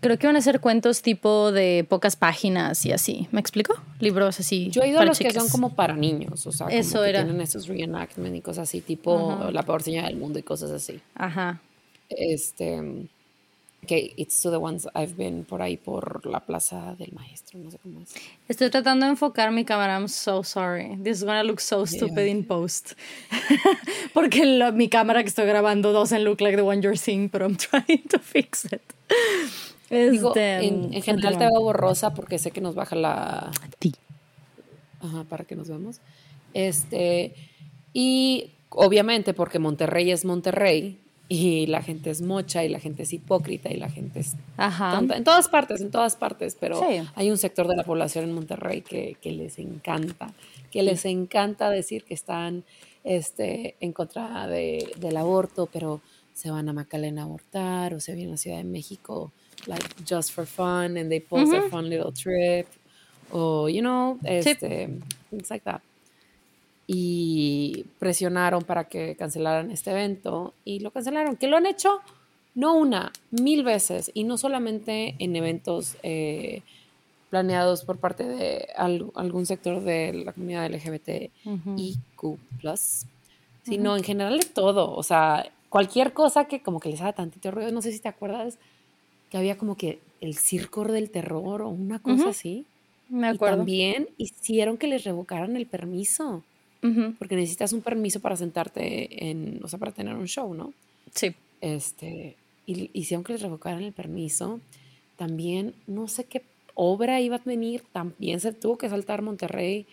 creo que iban a hacer cuentos tipo de pocas páginas y así. ¿Me explico? Libros así. Yo he ido a los que son como para niños, o sea, Eso como que tienen esos reenactment y cosas así, tipo La peor señal del mundo y cosas así. Ajá. Este que it's to the ones I've been por ahí por la plaza del maestro, no sé cómo es. Estoy tratando de enfocar mi cámara, I'm so sorry. This is gonna look so stupid in post. Porque mi cámara que estoy grabando doesn't look like the one you're seeing, but I'm trying to fix it. Este, en, en general te veo borrosa porque sé que nos baja la... Ti. Ajá, para que nos veamos. Este, y obviamente porque Monterrey es Monterrey, y la gente es mocha y la gente es hipócrita y la gente es tonta. En todas partes, en todas partes, pero hay un sector de la población en Monterrey que, que les encanta, que les encanta decir que están este, en contra de, del aborto, pero se van a Macalén a abortar o se vienen a Ciudad de México, like just for fun, and they post their fun little trip, o, you know, este, things like that y presionaron para que cancelaran este evento y lo cancelaron, que lo han hecho no una, mil veces y no solamente en eventos eh, planeados por parte de algún sector de la comunidad LGBT y Q+, sino en general de todo, o sea, cualquier cosa que como que les haga tantito ruido, no sé si te acuerdas que había como que el circo del terror o una cosa así. Me acuerdo. Y también hicieron que les revocaran el permiso porque necesitas un permiso para sentarte en, o sea, para tener un show, ¿no? Sí. Este, y, y si aunque les revocaran el permiso, también no sé qué obra iba a venir, también se tuvo que saltar Monterrey.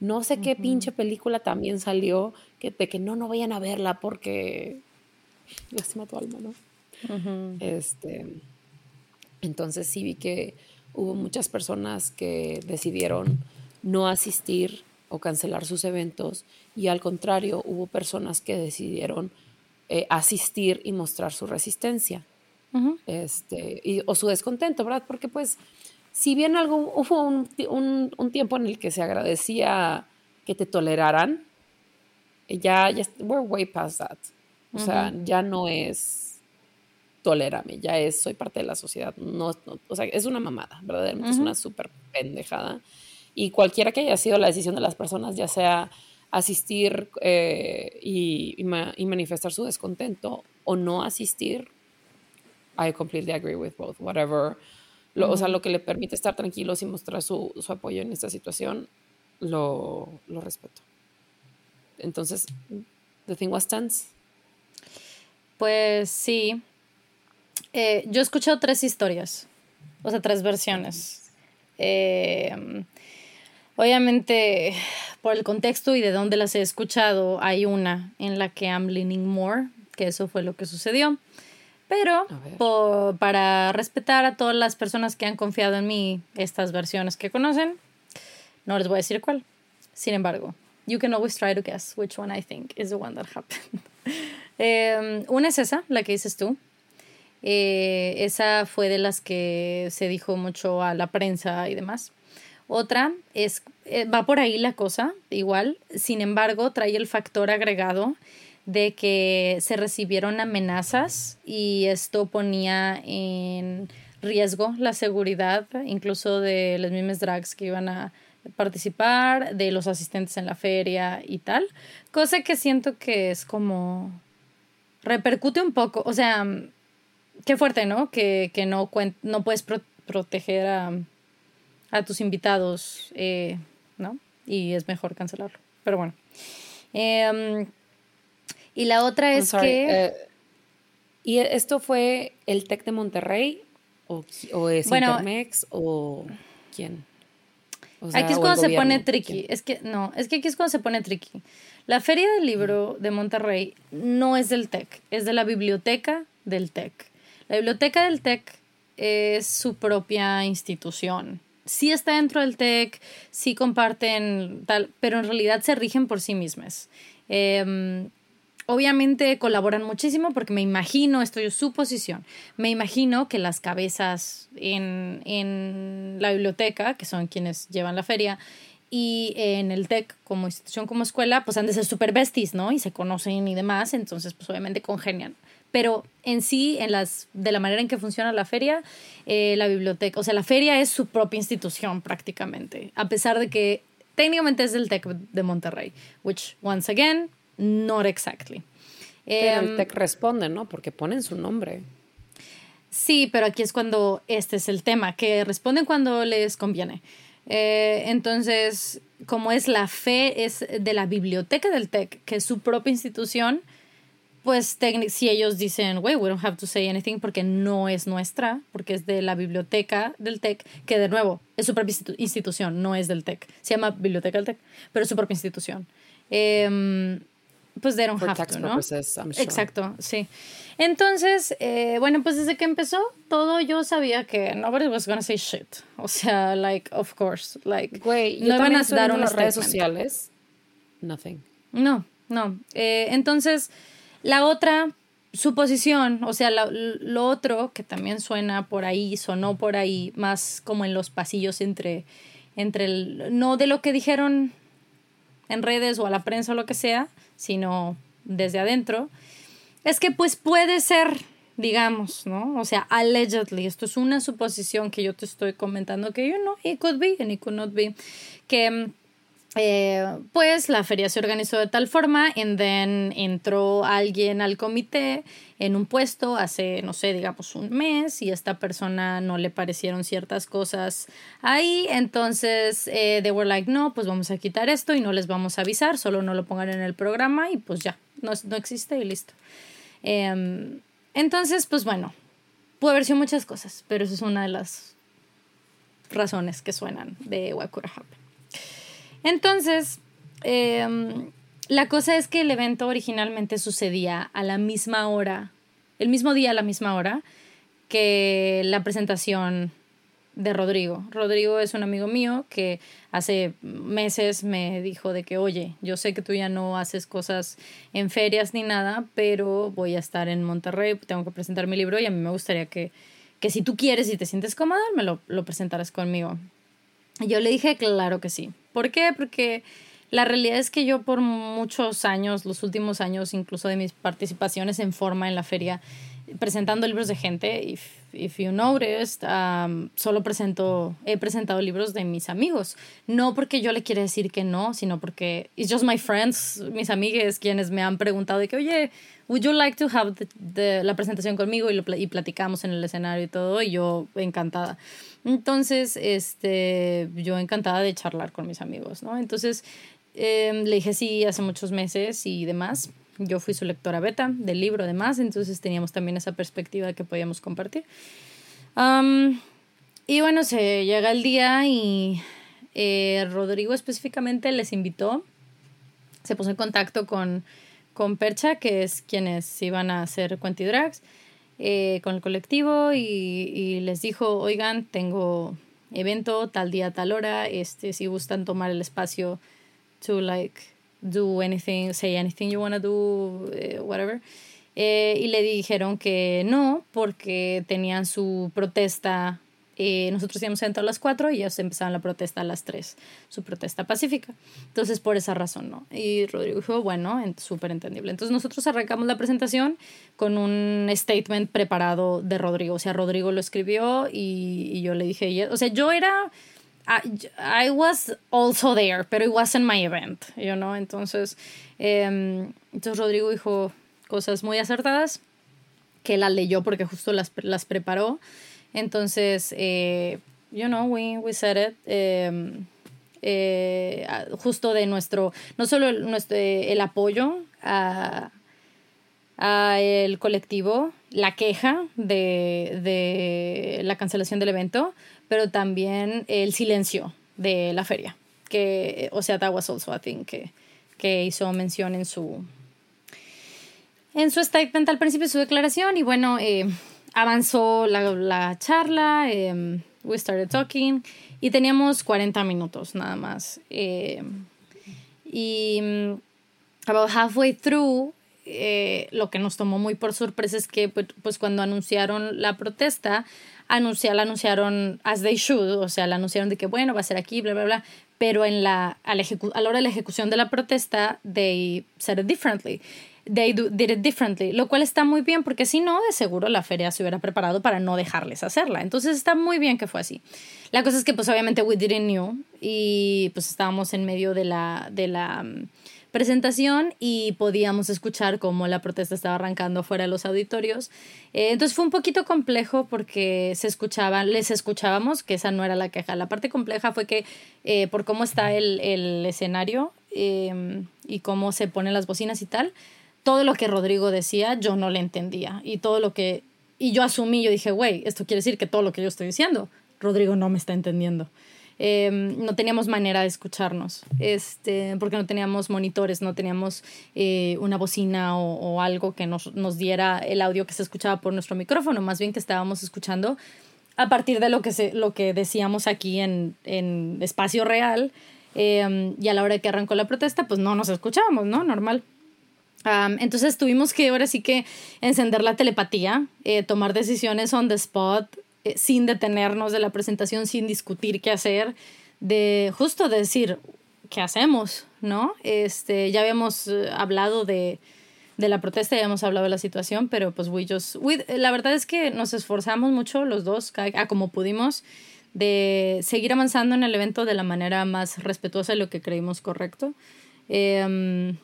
No sé qué pinche película también salió que, de que no, no vayan a verla porque lástima tu alma, ¿no? Este, entonces sí vi que hubo muchas personas que decidieron no asistir o cancelar sus eventos y al contrario hubo personas que decidieron eh, asistir y mostrar su resistencia este, y, o su descontento, ¿verdad? Porque pues si bien algo, hubo un, un, un, tiempo en el que se agradecía que te toleraran, ya, ya we're way past that. O sea, ya no es tolérame, ya es soy parte de la sociedad. No, o sea, es una mamada, verdaderamente es una súper pendejada y cualquiera que haya sido la decisión de las personas, ya sea asistir eh, y, manifestar su descontento o no asistir, I completely agree with both. Whatever, lo, o sea, lo que le permite estar tranquilos y mostrar su, apoyo en esta situación, lo, lo respeto. Entonces, ¿the thing was tense? Pues sí. Eh, yo he escuchado tres historias, o sea, tres versiones. Eh, obviamente, por el contexto y de dónde las he escuchado, hay una en la que I'm leaning more, que eso fue lo que sucedió. Pero para respetar a todas las personas que han confiado en mí estas versiones que conocen, no les voy a decir cuál. Sin embargo, you can always try to guess which one I think is the one that happened. Em, una es esa, la que dices tú. Eh, esa fue de las que se dijo mucho a la prensa y demás. Otra es, eh, va por ahí la cosa, igual, sin embargo, trae el factor agregado de que se recibieron amenazas y esto ponía en riesgo la seguridad, incluso de los mismos drags que iban a participar, de los asistentes en la feria y tal, cosa que siento que es como repercute un poco, o sea, qué fuerte, ¿no? Que, que no, no puedes proteger a, a, tus invitados, eh, ¿no? Y es mejor cancelarlo. Pero bueno. Em, y la otra es que... Eh, ¿Y esto fue el TEC de Monterrey? ¿O, o es Intermex? ¿O quién? aquí es cuando se pone tricky. Es que, no, es que aquí es cuando se pone tricky. La Feria del Libro de Monterrey no es del TEC, es de la biblioteca del TEC. La biblioteca del TEC es su propia institución. Sí está dentro del TEC, sí comparten tal, pero en realidad se rigen por sí mismas. Em, obviamente colaboran muchísimo porque me imagino, esto es su posición, me imagino que las cabezas en, en la biblioteca, que son quienes llevan la feria, y en el TEC como institución, como escuela, pues han de ser super besties, ¿no? Y se conocen y demás, entonces pues obviamente congenian. Pero en sí, en las, de la manera en que funciona la feria, eh, la biblioteca, o sea, la feria es su propia institución prácticamente, a pesar de que técnicamente es del TEC de Monterrey, which, once again, not exactly. Pero el em, TEC responde, ¿no? Porque ponen su nombre. Sí, pero aquí es cuando este es el tema, que responden cuando les conviene. Eh, entonces, como es la fe, es de la biblioteca del TEC, que es su propia institución, pues si ellos dicen, we don't have to say anything porque no es nuestra, porque es de la biblioteca del TEC, que de nuevo es su propia institución, no es del TEC. Se llama Biblioteca del TEC, pero es su propia institución. Eh, pues they don't have to, ¿no? Exacto, sí. Entonces, eh, bueno, pues desde que empezó todo yo sabía que nobody was gonna say shit. O sea, like, of course, like, Güey, no van a dar unas redes sociales. Nothing. No, no. Eh, entonces, la otra suposición, o sea, lo otro que también suena por ahí, sonó por ahí, más como en los pasillos entre, entre el, no de lo que dijeron en redes o a la prensa o lo que sea, sino desde adentro, es que pues puede ser, digamos, ¿no? O sea, allegedly, esto es una suposición que yo te estoy comentando que yo no, it could be and it could not be, que eh, pues la feria se organizó de tal forma, y then entró alguien al comité en un puesto hace, no sé, digamos un mes y esta persona no le parecieron ciertas cosas ahí, entonces eh, they were like, no, pues vamos a quitar esto y no les vamos a avisar, solo no lo pongan en el programa y pues ya, no, no existe y listo. Em, entonces, pues bueno, puede haber sido muchas cosas, pero eso es una de las razones que suenan de Wakura entonces, em, la cosa es que el evento originalmente sucedía a la misma hora, el mismo día a la misma hora que la presentación de Rodrigo. Rodrigo es un amigo mío que hace meses me dijo de que, oye, yo sé que tú ya no haces cosas en ferias ni nada, pero voy a estar en Monterrey, tengo que presentar mi libro y a mí me gustaría que, que si tú quieres y te sientes cómoda, me lo, lo presentaras conmigo. Yo le dije, claro que sí. ¿Por qué? Porque la realidad es que yo por muchos años, los últimos años, incluso de mis participaciones en forma en la feria, presentando libros de gente. If, if you noticed, um, solo presento, he presentado libros de mis amigos. No porque yo le quiera decir que no, sino porque it's just my friends, mis amigues, quienes me han preguntado de que, oye, would you like to have the, la presentación conmigo y, lo, y platicamos en el escenario y todo, y yo encantada. Entonces, este, yo encantada de charlar con mis amigos, ¿no? Entonces, eh, le dije sí hace muchos meses y demás. Yo fui su lectora beta del libro, además, entonces teníamos también esa perspectiva que podíamos compartir. y bueno, se llega el día y eh, Rodrigo específicamente les invitó, se puso en contacto con, con Percha, que es quienes iban a hacer Quantidrags, eh, con el colectivo y, y, les dijo, oigan, tengo evento tal día, tal hora, este, si gustan tomar el espacio to like do anything, say anything you want to do, eh, whatever. Eh, y le dijeron que no, porque tenían su protesta. Eh, nosotros íbamos a entrar a las 4 y ellos empezaban la protesta a las 3, su protesta pacífica. Entonces, por esa razón, ¿no? Y Rodrigo dijo, bueno, súper entendible. Entonces, nosotros arrancamos la presentación con un statement preparado de Rodrigo. O sea, Rodrigo lo escribió y, y yo le dije, o sea, yo era I, was also there, pero it wasn't my event, you know? Entonces, em, entonces Rodrigo dijo cosas muy acertadas que la leyó porque justo las, las preparó. Entonces, eh, you know, we, we said it. Em, eh, justo de nuestro, no solo nuestro, el apoyo a, a el colectivo, la queja de, de la cancelación del evento, pero también el silencio de la feria, que, o sea, that was also a thing que, que hizo mención en su, en su statement al principio de su declaración y bueno, eh, avanzó la, la charla, eh, we started talking y teníamos 40 minutos nada más. Eh, y mm, about halfway through, lo que nos tomó muy por sorpresa es que pues, pues cuando anunciaron la protesta, anunciar, la anunciaron as they should, o sea, la anunciaron de que bueno, va a ser aquí, bla, bla, bla, pero en la, a, la a la hora de la ejecución de la protesta, they said it differently. They did it differently, lo cual está muy bien porque si no, de seguro la feria se hubiera preparado para no dejarles hacerla. Entonces está muy bien que fue así. La cosa es que pues obviamente we didn't know y pues estábamos en medio de la, de la presentación y podíamos escuchar cómo la protesta estaba arrancando fuera de los auditorios. Eh, entonces fue un poquito complejo porque se escuchaban, les escuchábamos, que esa no era la queja. La parte compleja fue que eh, por cómo está el, el escenario em, y cómo se ponen las bocinas y tal, todo lo que Rodrigo decía yo no le entendía y todo lo que... Y yo asumí, yo dije, güey, esto quiere decir que todo lo que yo estoy diciendo, Rodrigo no me está entendiendo. Em, no teníamos manera de escucharnos, este, porque no teníamos monitores, no teníamos eh, una bocina o, algo que nos, nos, diera el audio que se escuchaba por nuestro micrófono, más bien que estábamos escuchando a partir de lo que, se, lo que decíamos aquí en, en espacio real. Em, y a la hora de que arrancó la protesta, pues no nos escuchábamos, ¿no? Normal. Entonces tuvimos que ahora sí que encender la telepatía, eh, tomar decisiones on the spot, eh, sin detenernos de la presentación, sin discutir qué hacer, de justo decir qué hacemos, ¿no? Este, ya habíamos eh, hablado de, de la protesta, ya hemos hablado de la situación, pero pues we just, la verdad es que nos esforzamos mucho los dos, a como pudimos, de seguir avanzando en el evento de la manera más respetuosa de lo que creímos correcto. Um,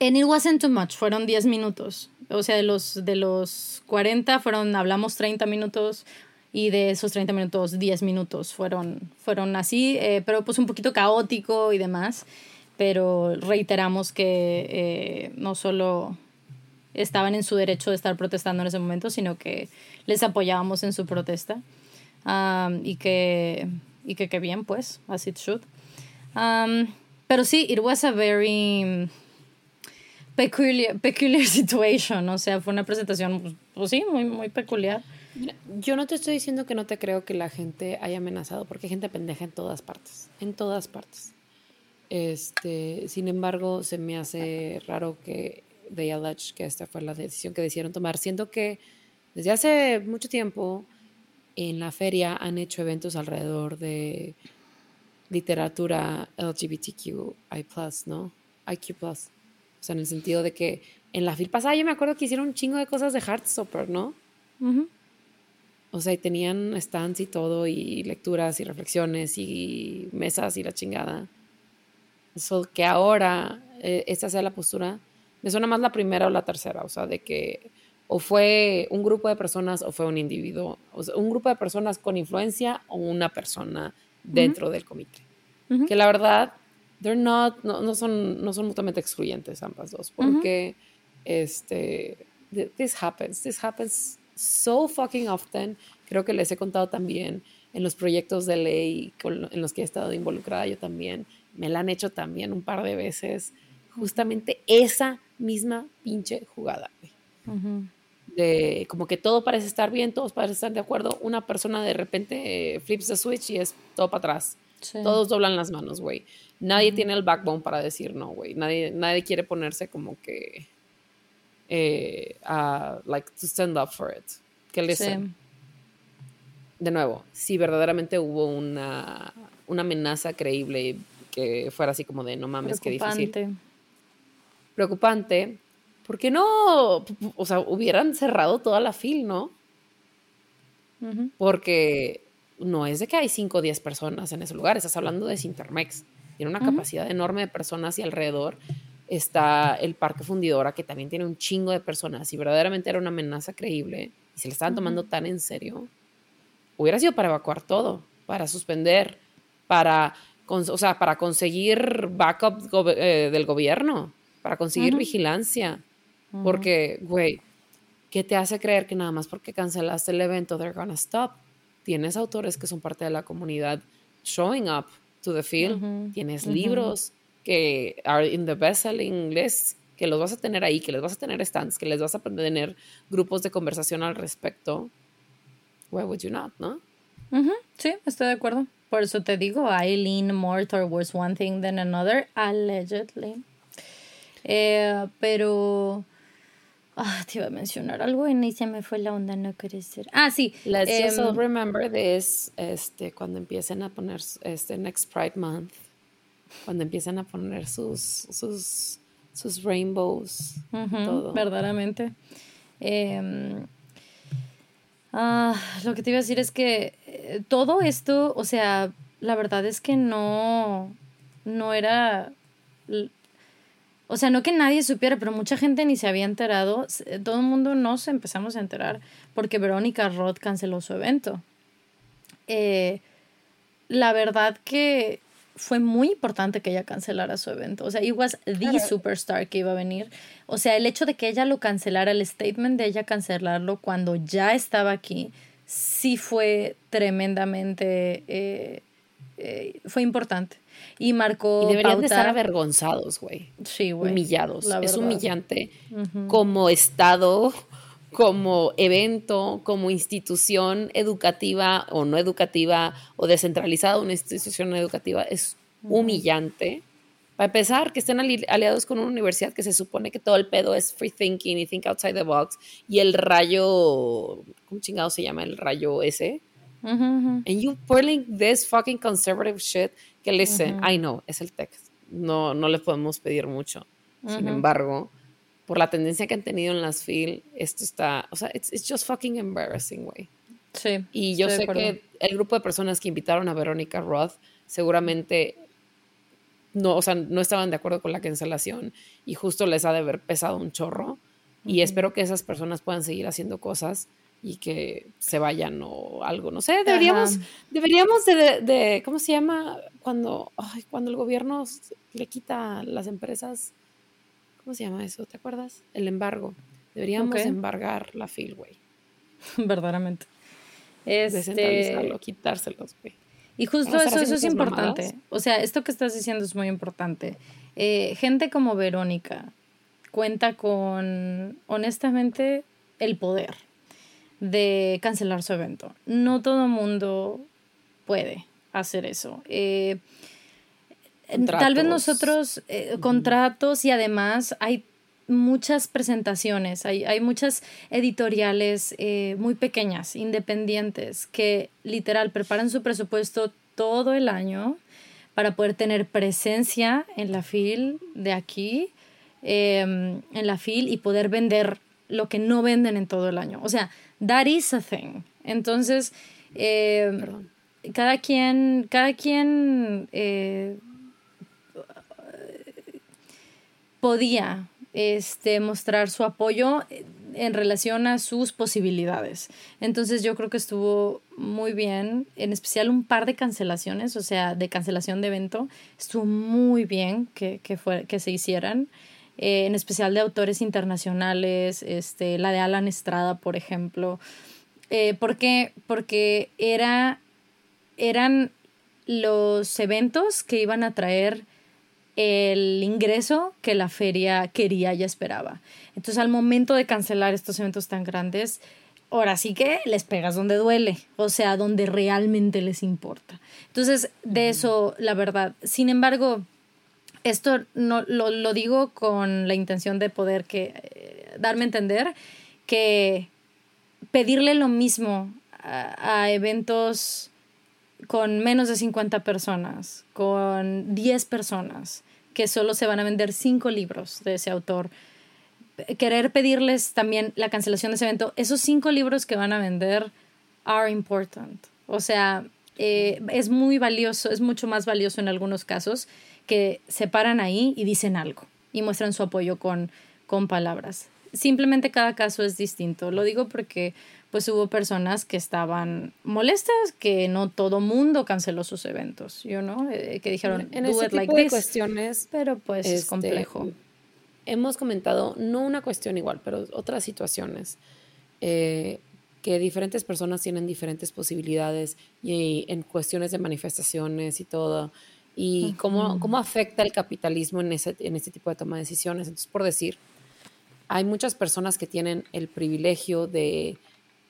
and it wasn't too much, fueron 10 minutos. O sea, de los, de los 40 fueron, hablamos 30 minutos, y de esos 30 minutos, 10 minutos fueron, fueron así, eh, pero pues un poquito caótico y demás, pero reiteramos que eh, no solo estaban en su derecho de estar protestando en ese momento, sino que les apoyábamos en su protesta um, y que y que, que bien, pues, as it should. Um, pero sí, it was a very peculiar, peculiar situation, o sea, fue una presentación, pues, pues sí, muy, muy peculiar yo no te estoy diciendo que no te creo que la gente haya amenazado, porque hay gente pendeja en todas partes, en todas partes. Este, sin embargo, se me hace raro que they allege que esta fue la decisión que decidieron tomar, siendo que desde hace mucho tiempo en la feria han hecho eventos alrededor de literatura LGBTQI+, ¿no? IQ+. O sea, en el sentido de que en la fil pasada yo me acuerdo que hicieron un chingo de cosas de Heartstopper, ¿no? O sea, y tenían stands y todo, y lecturas y reflexiones y mesas y la chingada. Eso que ahora eh, esta sea la postura, me suena más la primera o la tercera, o sea, de que o fue un grupo de personas o fue un individuo, o sea, un grupo de personas con influencia o una persona dentro del comité. Que la verdad, they're not, no, no, son, no son mutuamente excluyentes ambas dos, porque este, this happens, this happens so fucking often. Creo que les he contado también en los proyectos de ley en los que he estado involucrada yo también. Me la han hecho también un par de veces. Justamente esa misma pinche jugada. De como que todo parece estar bien, todos parecen estar de acuerdo. Una persona de repente eh, flips the switch y es todo para atrás. Todos doblan las manos, güey. Nadie tiene el backbone para decir no, güey. Nadie, nadie quiere ponerse como que eh, like to stand up for it. Que listen. De nuevo, si verdaderamente hubo una, una amenaza creíble que fuera así como de no mames, qué difícil. Preocupante. ¿Por qué no? O sea, hubieran cerrado toda la fil, ¿no? Porque no es de que hay 5 o 10 personas en ese lugar, estás hablando de Sintermex. Tiene una capacidad enorme de personas y alrededor está el Parque Fundidora, que también tiene un chingo de personas. Si verdaderamente era una amenaza creíble y se le estaban tomando tan en serio, hubiera sido para evacuar todo, para suspender, para, o sea, para conseguir backup eh, del gobierno, para conseguir vigilancia. Porque, güey, ¿qué te hace creer que nada más porque cancelaste el evento, they're gonna stop? Tienes autores que son parte de la comunidad showing up to the field, tienes libros que are in the best-selling list, que los vas a tener ahí, que les vas a tener stands, que les vas a tener grupos de conversación al respecto. Why would you not, no? Sí, estoy de acuerdo. Por eso te digo, I lean more towards one thing than another, allegedly. Eh, pero... Ah, te iba a mencionar algo y se me fue la onda, no quiere ser. Ah, sí. Let's um, just remember this, este, cuando empiecen a poner este Next Pride Month cuando empiezan a poner sus, sus, sus rainbows. todo. Verdaderamente. Em, ah, lo que te iba a decir es que eh, todo esto, o sea, la verdad es que no, no era... O sea, no que nadie supiera, pero mucha gente ni se había enterado. Todo el mundo nos empezamos a enterar porque Verónica Roth canceló su evento. Eh, la verdad que fue muy importante que ella cancelara su evento. O sea, it was the superstar que iba a venir. O sea, el hecho de que ella lo cancelara, el statement de ella cancelarlo cuando ya estaba aquí, sí fue tremendamente, eh, eh, fue importante. Y marcó. Y deberían de estar avergonzados, güey. Sí, güey. Humillados. Es humillante como Estado como evento, como institución educativa o no educativa o descentralizada, una institución educativa, es humillante. Para empezar, que estén aliados con una universidad que se supone que todo el pedo es free thinking y think outside the box y el rayo, ¿cómo chingado se llama el rayo ese? And you pulling this fucking conservative shit que listen, I know, es el text. No, no le podemos pedir mucho. Sin embargo, por la tendencia que han tenido en las FIL, esto está, o sea, it's, it's just fucking embarrassing, güey. Sí. Y yo sé que el grupo de personas que invitaron a Verónica Roth seguramente no, o sea, no estaban de acuerdo con la cancelación y justo les ha de haber pesado un chorro. Y espero que esas personas puedan seguir haciendo cosas y que se vayan o algo, no sé, deberíamos, deberíamos de, de, ¿cómo se llama? Cuando, ay, cuando el gobierno le quita a las empresas ¿Cómo se llama eso? ¿Te acuerdas? El embargo. Deberíamos embargar la fil, güey. Verdaderamente. Este... Descentralizarlo, quitárselos, güey. Y justo eso, eso es importante. O sea, esto que estás diciendo es muy importante. Eh, gente como Verónica cuenta con, honestamente, el poder de cancelar su evento. No todo mundo puede hacer eso. Eh, Tal vez nosotros, eh, contratos y además hay muchas presentaciones, hay, hay muchas editoriales eh, muy pequeñas, independientes, que literal preparan su presupuesto todo el año para poder tener presencia en la fil de aquí em, en la FIL y poder vender lo que no venden en todo el año. O sea, that is a thing. Entonces, em, cada quien, cada quien eh, podía este, mostrar su apoyo en relación a sus posibilidades. Entonces yo creo que estuvo muy bien, en especial un par de cancelaciones, o sea, de cancelación de evento, estuvo muy bien que, que, fue, que se hicieran, eh, en especial de autores internacionales, este, la de Alan Estrada, por ejemplo, eh, porque, porque era, eran los eventos que iban a traer el ingreso que la feria quería y esperaba. Entonces, al momento de cancelar estos eventos tan grandes, ahora sí que les pegas donde duele, o sea, donde realmente les importa. Entonces, de eso, la verdad. Sin embargo, esto no lo, lo digo con la intención de poder que eh, darme a entender que pedirle lo mismo a, eventos con menos de 50 personas, con 10 personas, que solo se van a vender cinco libros de ese autor. Querer pedirles también la cancelación de ese evento, esos cinco libros que van a vender are important. O sea, eh, es muy valioso, es mucho más valioso en algunos casos que se paran ahí y dicen algo y muestran su apoyo con, con palabras. Simplemente cada caso es distinto. Lo digo porque pues hubo personas que estaban molestas que no todo mundo canceló sus eventos, yo no, eh, que dijeron en ese tipo de cuestiones, pero pues es este, complejo. Hemos comentado no una cuestión igual, pero otras situaciones eh, que diferentes personas tienen diferentes posibilidades y en cuestiones de manifestaciones y todo y cómo, cómo afecta el capitalismo en ese, en ese tipo de toma de decisiones. Entonces, por decir, hay muchas personas que tienen el privilegio de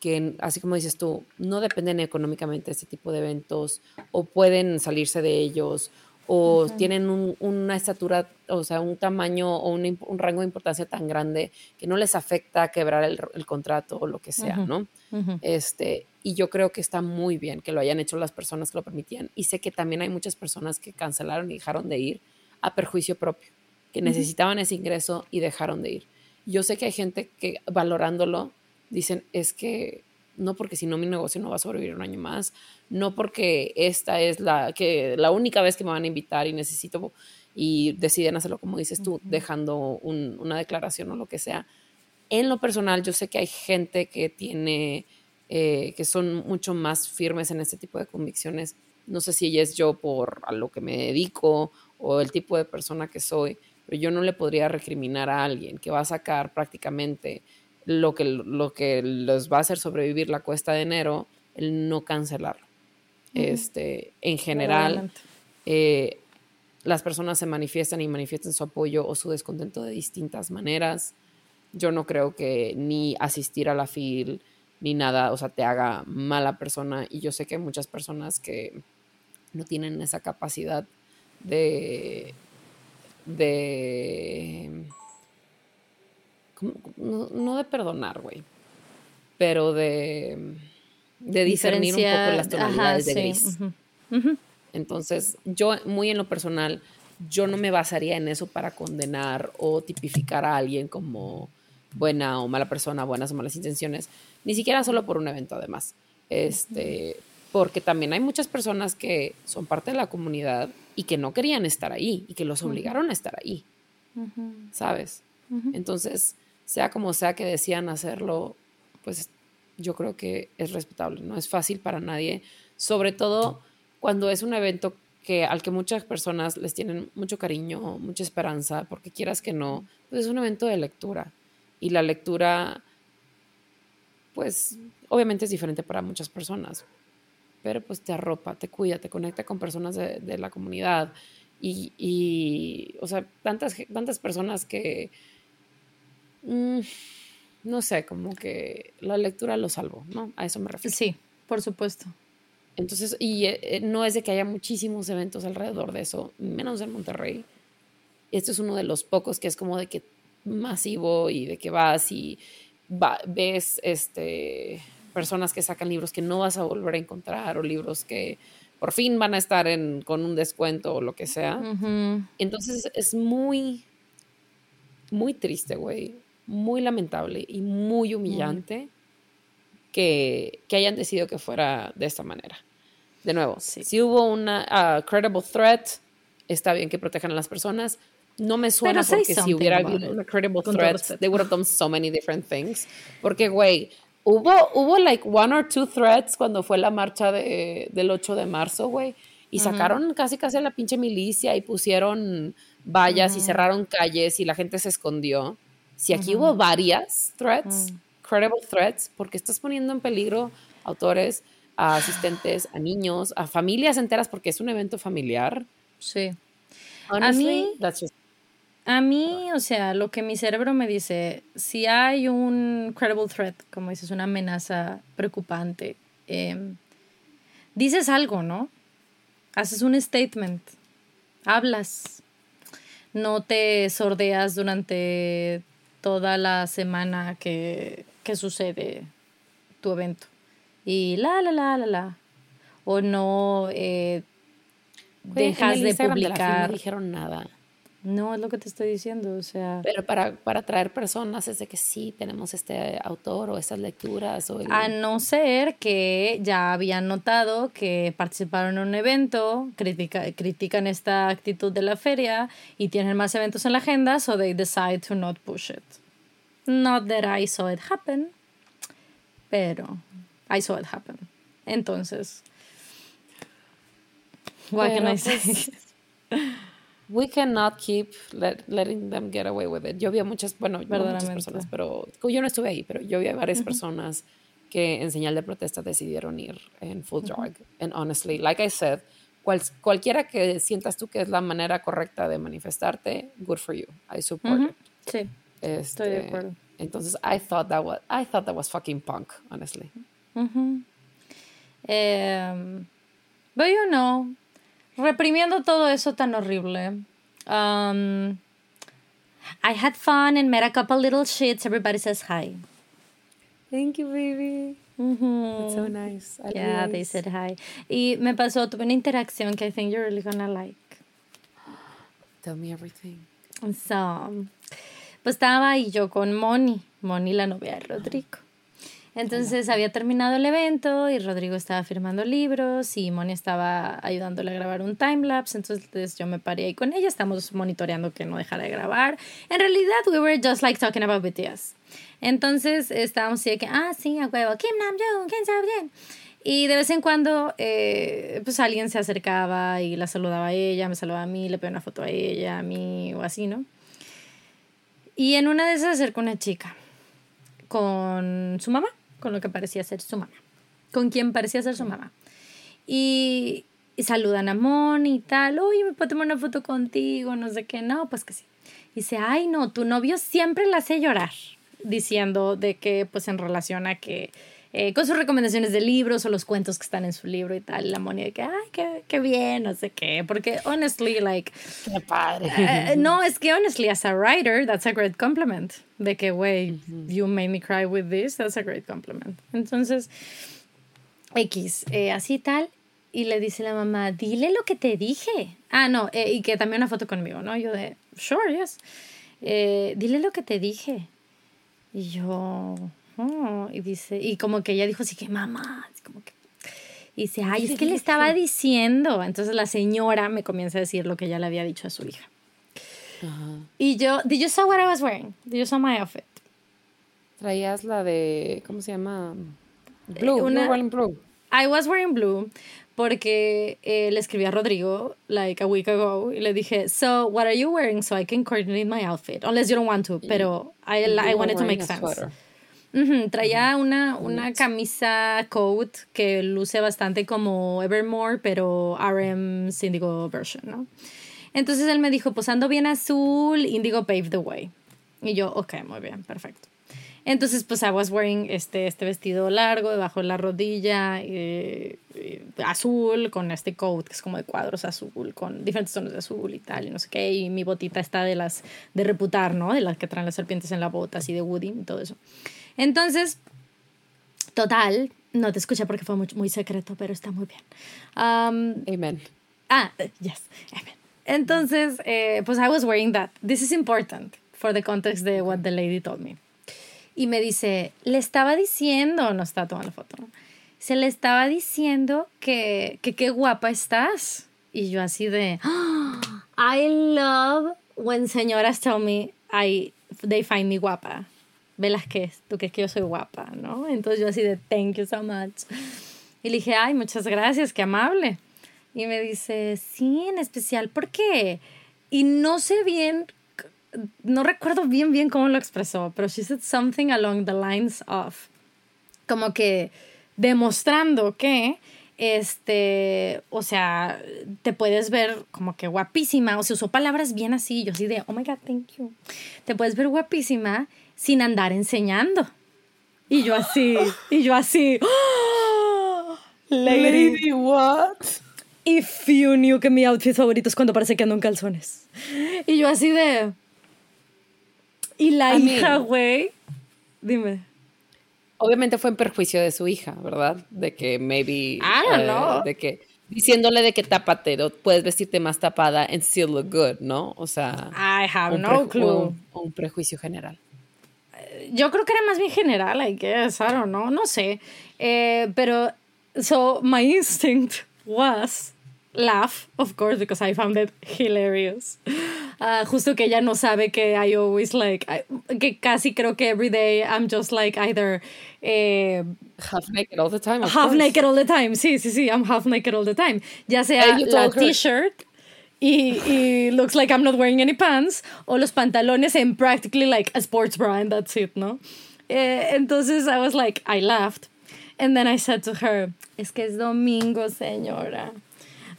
que, así como dices tú, no dependen económicamente de este tipo de eventos o pueden salirse de ellos o tienen una estatura, o sea, un tamaño o un, rango de importancia tan grande que no les afecta quebrar el, contrato o lo que sea, ¿no? este, y yo creo que está muy bien que lo hayan hecho las personas que lo permitían. Y sé que también hay muchas personas que cancelaron y dejaron de ir a perjuicio propio, que necesitaban ese ingreso y dejaron de ir. Yo sé que hay gente que valorándolo dicen, es que no porque si no mi negocio no va a sobrevivir un año más, no porque esta es la, que, la única vez que me van a invitar y necesito y deciden hacerlo como dices tú, dejando una declaración o lo que sea. En lo personal, yo sé que hay gente que tiene, eh, que son mucho más firmes en este tipo de convicciones. No sé si es yo por a lo que me dedico o el tipo de persona que soy, pero yo no le podría recriminar a alguien que va a sacar prácticamente lo que, lo que les va a hacer sobrevivir la cuesta de enero, el no cancelarlo. este, en general, eh, las personas se manifiestan y manifiestan su apoyo o su descontento de distintas maneras. Yo no creo que ni asistir a la FIL ni nada, o sea, te haga mala persona. Y yo sé que hay muchas personas que no tienen esa capacidad de, de no, de perdonar, güey, pero de, de discernir un poco las tonalidades de gris. Entonces, yo muy en lo personal, yo no me basaría en eso para condenar o tipificar a alguien como buena o mala persona, buenas o malas intenciones, ni siquiera solo por un evento además. Este, porque también hay muchas personas que son parte de la comunidad y que no querían estar ahí y que los obligaron a estar ahí. ¿Sabes? Entonces, sea como sea que decían hacerlo, pues yo creo que es respetable, no es fácil para nadie, sobre todo cuando es un evento que al que muchas personas les tienen mucho cariño, mucha esperanza, porque quieras que no, pues es un evento de lectura. Y la lectura pues obviamente es diferente para muchas personas, pero pues te arropa, te cuida, te conecta con personas de, la comunidad. Y, y, o sea, tantas, tantas personas que Mm, no sé, como que la lectura lo salvo, ¿no? A eso me refiero. Sí, por supuesto. Entonces, y eh, eh, no es de que haya muchísimos eventos alrededor de eso, menos en Monterrey. Este es uno de los pocos que es como de que masivo y de que vas y ves este, personas que sacan libros que no vas a volver a encontrar o libros que por fin van a estar en, con un descuento o lo que sea. Entonces es muy muy triste, güey, muy lamentable y muy humillante que, que, hayan decidido que fuera de esta manera. De nuevo, si hubo una uh, credible threat, está bien que protejan a las personas. No me suena porque si hubiera habido una credible threat, they would have done so many different things. Porque, güey, hubo, hubo like one or two threats cuando fue la marcha de, del 8 de marzo, güey. Y sacaron casi casi a la pinche milicia y pusieron vallas y cerraron calles y la gente se escondió. Si aquí hubo varias threats, credible threats, porque estás poniendo en peligro autores, a asistentes, a niños, a familias enteras, porque es un evento familiar. Sí. a mí, a mí, o sea, lo que mi cerebro me dice, si hay un credible threat, como dices, una amenaza preocupante, em, dices algo, ¿no? Haces un statement, hablas, no te sordeas durante toda la semana que, que sucede tu evento. Y la, la, la, la, la. O no eh, dejas de publicar. no dijeron nada. No, es lo que te estoy diciendo, o sea... Pero para, para atraer personas es de que sí, tenemos este autor o estas lecturas o... A no ser que ya habían notado que participaron en un evento, critica, critican esta actitud de la feria y tienen más eventos en la agenda, so they decide to not push it. Not that I saw it happen, pero I saw it happen. Entonces... What can I say? Pues, we cannot keep letting them get away with it. Yo vi a muchas, bueno, no muchas personas, pero yo no estuve ahí, pero yo vi a varias personas que en señal de protesta decidieron ir en full drag. And honestly, like I said, cualquiera que sientas tú que es la manera correcta de manifestarte, good for you. I support it. Sí. estoy de este, acuerdo. Entonces, I thought that was, I thought that was fucking punk, honestly. Um, but you know, reprimiendo todo eso tan horrible. Um, I had fun and met a couple little shits. Everybody says hi. Thank you, baby. Mm-hmm. That's so nice. I yeah, they said hi. Y me pasó, tuve una interacción que I think you're really gonna like. Tell me everything. So, pues estaba ahí yo con Moni, Moni la novia de Rodrigo. Entonces había terminado el evento y Rodrigo estaba firmando libros y Moni estaba ayudándole a grabar un timelapse. Entonces yo me paré ahí con ella, estamos monitoreando que no dejara de grabar. En realidad, we were just like talking about BTS. Entonces estábamos así de que, ah, sí, a huevo, Kim Namjoon, ¿quién sabe bien? Y de vez en cuando, eh, pues alguien se acercaba y la saludaba a ella, me saludaba a mí, le pedía una foto a ella, a mí o así, ¿no? Y en una de esas acercó una chica con su mamá con lo que parecía ser su mamá, con quien parecía ser su mamá. Y, saludan a Moni y tal, oye, ¿me puedo tomar una foto contigo? No sé qué, no, pues que sí. Y dice, ay, no, tu novio siempre la hace llorar, diciendo de que, pues en relación a que eh, con sus recomendaciones de libros o los cuentos que están en su libro y tal. La Moni de que, ay, qué, qué bien, no sé qué. Porque, honestly, like. Qué padre. Eh, no, es que, honestly, as a writer, that's a great compliment. De que, güey, you made me cry with this, that's a great compliment. Entonces, X, eh, así tal. Y le dice la mamá, dile lo que te dije. Ah, no, y que también una foto conmigo, ¿no? Yo de, sure, yes. dile lo que te dije. Y yo, Oh, y dice, y como que ella dijo así que mamá, como que, y dice, ay, es que le estaba diciendo. Entonces la señora me comienza a decir lo que ella le había dicho a su hija. Y yo, did you saw what I was wearing? Did you saw my outfit? Traías la de, ¿cómo se llama? Blue, Una, blue, blue. I was wearing blue porque eh, le escribí a Rodrigo like a week ago y le dije, so what are you wearing so I can coordinate my outfit? Unless you don't want to, pero I, I wanted to make sense traía una, una camisa coat que luce bastante como Evermore, pero RM Indigo version, ¿no? Entonces él me dijo, pues ando bien azul, Indigo paved the way. Y yo, ok, muy bien, perfecto. Entonces, pues I was wearing este, este vestido largo, debajo de la rodilla, eh, eh, azul, con este coat que es como de cuadros azul, con diferentes tonos de azul y tal, y no sé qué. Y mi botita está de las de reputar, ¿no? De las que traen las serpientes en la bota, así de Woody y todo eso. Entonces, total, no te escuché porque fue muy, muy secreto, pero está muy bien. Um, amen. Ah, yes, amen. Entonces, eh, pues I was wearing that. This is important for the context de what the lady told me. Y me dice, le estaba diciendo, no está tomando foto, se le estaba diciendo que qué guapa estás. Y yo así de, oh, I love when señoras tell me I, they find me guapa. Velázquez, tú crees que yo soy guapa, ¿no? Entonces yo así de, thank you so much. Y le dije, ay, muchas gracias, qué amable. Y me dice, sí, en especial, ¿por qué? Y no sé bien, no recuerdo bien bien cómo lo expresó, pero she said something along the lines of, como que demostrando que, este, o sea, te puedes ver como que guapísima, o sea, usó palabras bien así, yo así de, oh my god, thank you. Te puedes ver guapísima sin andar enseñando. Y yo así, y yo así, Lady, what? If you knew que mi outfit favorito es cuando parece que ando en calzones. Y yo así de... Y la hija, güey, dime. Obviamente fue en perjuicio de su hija, ¿verdad? De que maybe... I don't know. De que diciéndole de que tápate, puedes vestirte más tapada and still look good, ¿no? O sea... I have no clue. Un, prejuicio general. Yo creo que era más bien general, I guess, I don't know, no sé. Eh, pero so my instinct was laugh, of course, because I found it hilarious. Uh, justo que ella no sabe que I always like, que casi creo que every day I'm just like either eh, half naked all the time. half naked all the time, sí, sí, sí, I'm half naked all the time. Ya sea la t-shirt y, y looks like I'm not wearing any pants, o los pantalones en practically like a sports bra and that's it, ¿no? Eh, entonces I was like, I laughed. And then I said to her, es que es domingo, señora.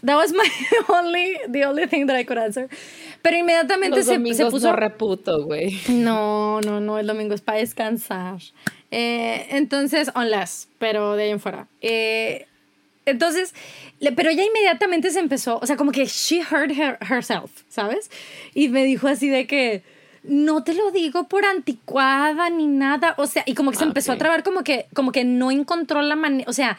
That was my only, the only thing that I could answer. Pero inmediatamente Los se, se puso. No reputo, güey. No, no, no, el domingo es para descansar. Eh, entonces, unless, pero de ahí en fuera. Eh, entonces, pero ella inmediatamente se empezó, o sea, como que she heard her, herself, ¿sabes? Y me dijo así de que no te lo digo por anticuada ni nada, o sea, y como que se ah, empezó a trabar como que como que no encontró la manera, o sea,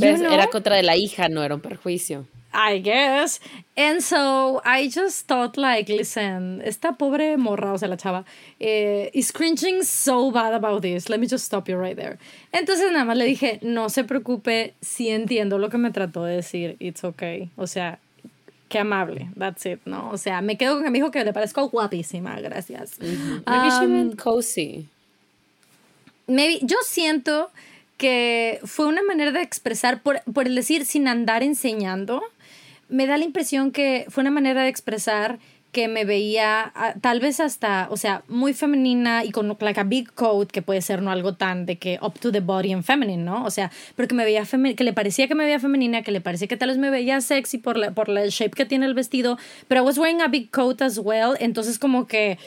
era contra de la hija, no era un perjuicio. I guess. And so I just thought, like, listen, esta pobre morra, o sea, la chava, eh, is cringing so bad about this. Let me just stop you right there. Entonces nada más le dije, no se preocupe, sí entiendo lo que me trató de decir. It's okay. O sea, qué amable. That's it, ¿no? O sea, me quedo con que me dijo que le parezco guapísima. Gracias. Maybe she um, meant cozy. Maybe, yo siento que fue una manera de expresar, por, por el decir sin andar enseñando, me da la impresión que fue una manera de expresar que me veía ah, tal vez hasta, o sea, muy femenina y con like a big coat, que puede ser no algo tan de que up to the body and feminine, ¿no? O sea, pero que me veía que le parecía que me veía femenina, que le parecía que tal vez me veía sexy por la por la shape que tiene el vestido, pero I was wearing a big coat as well, entonces como que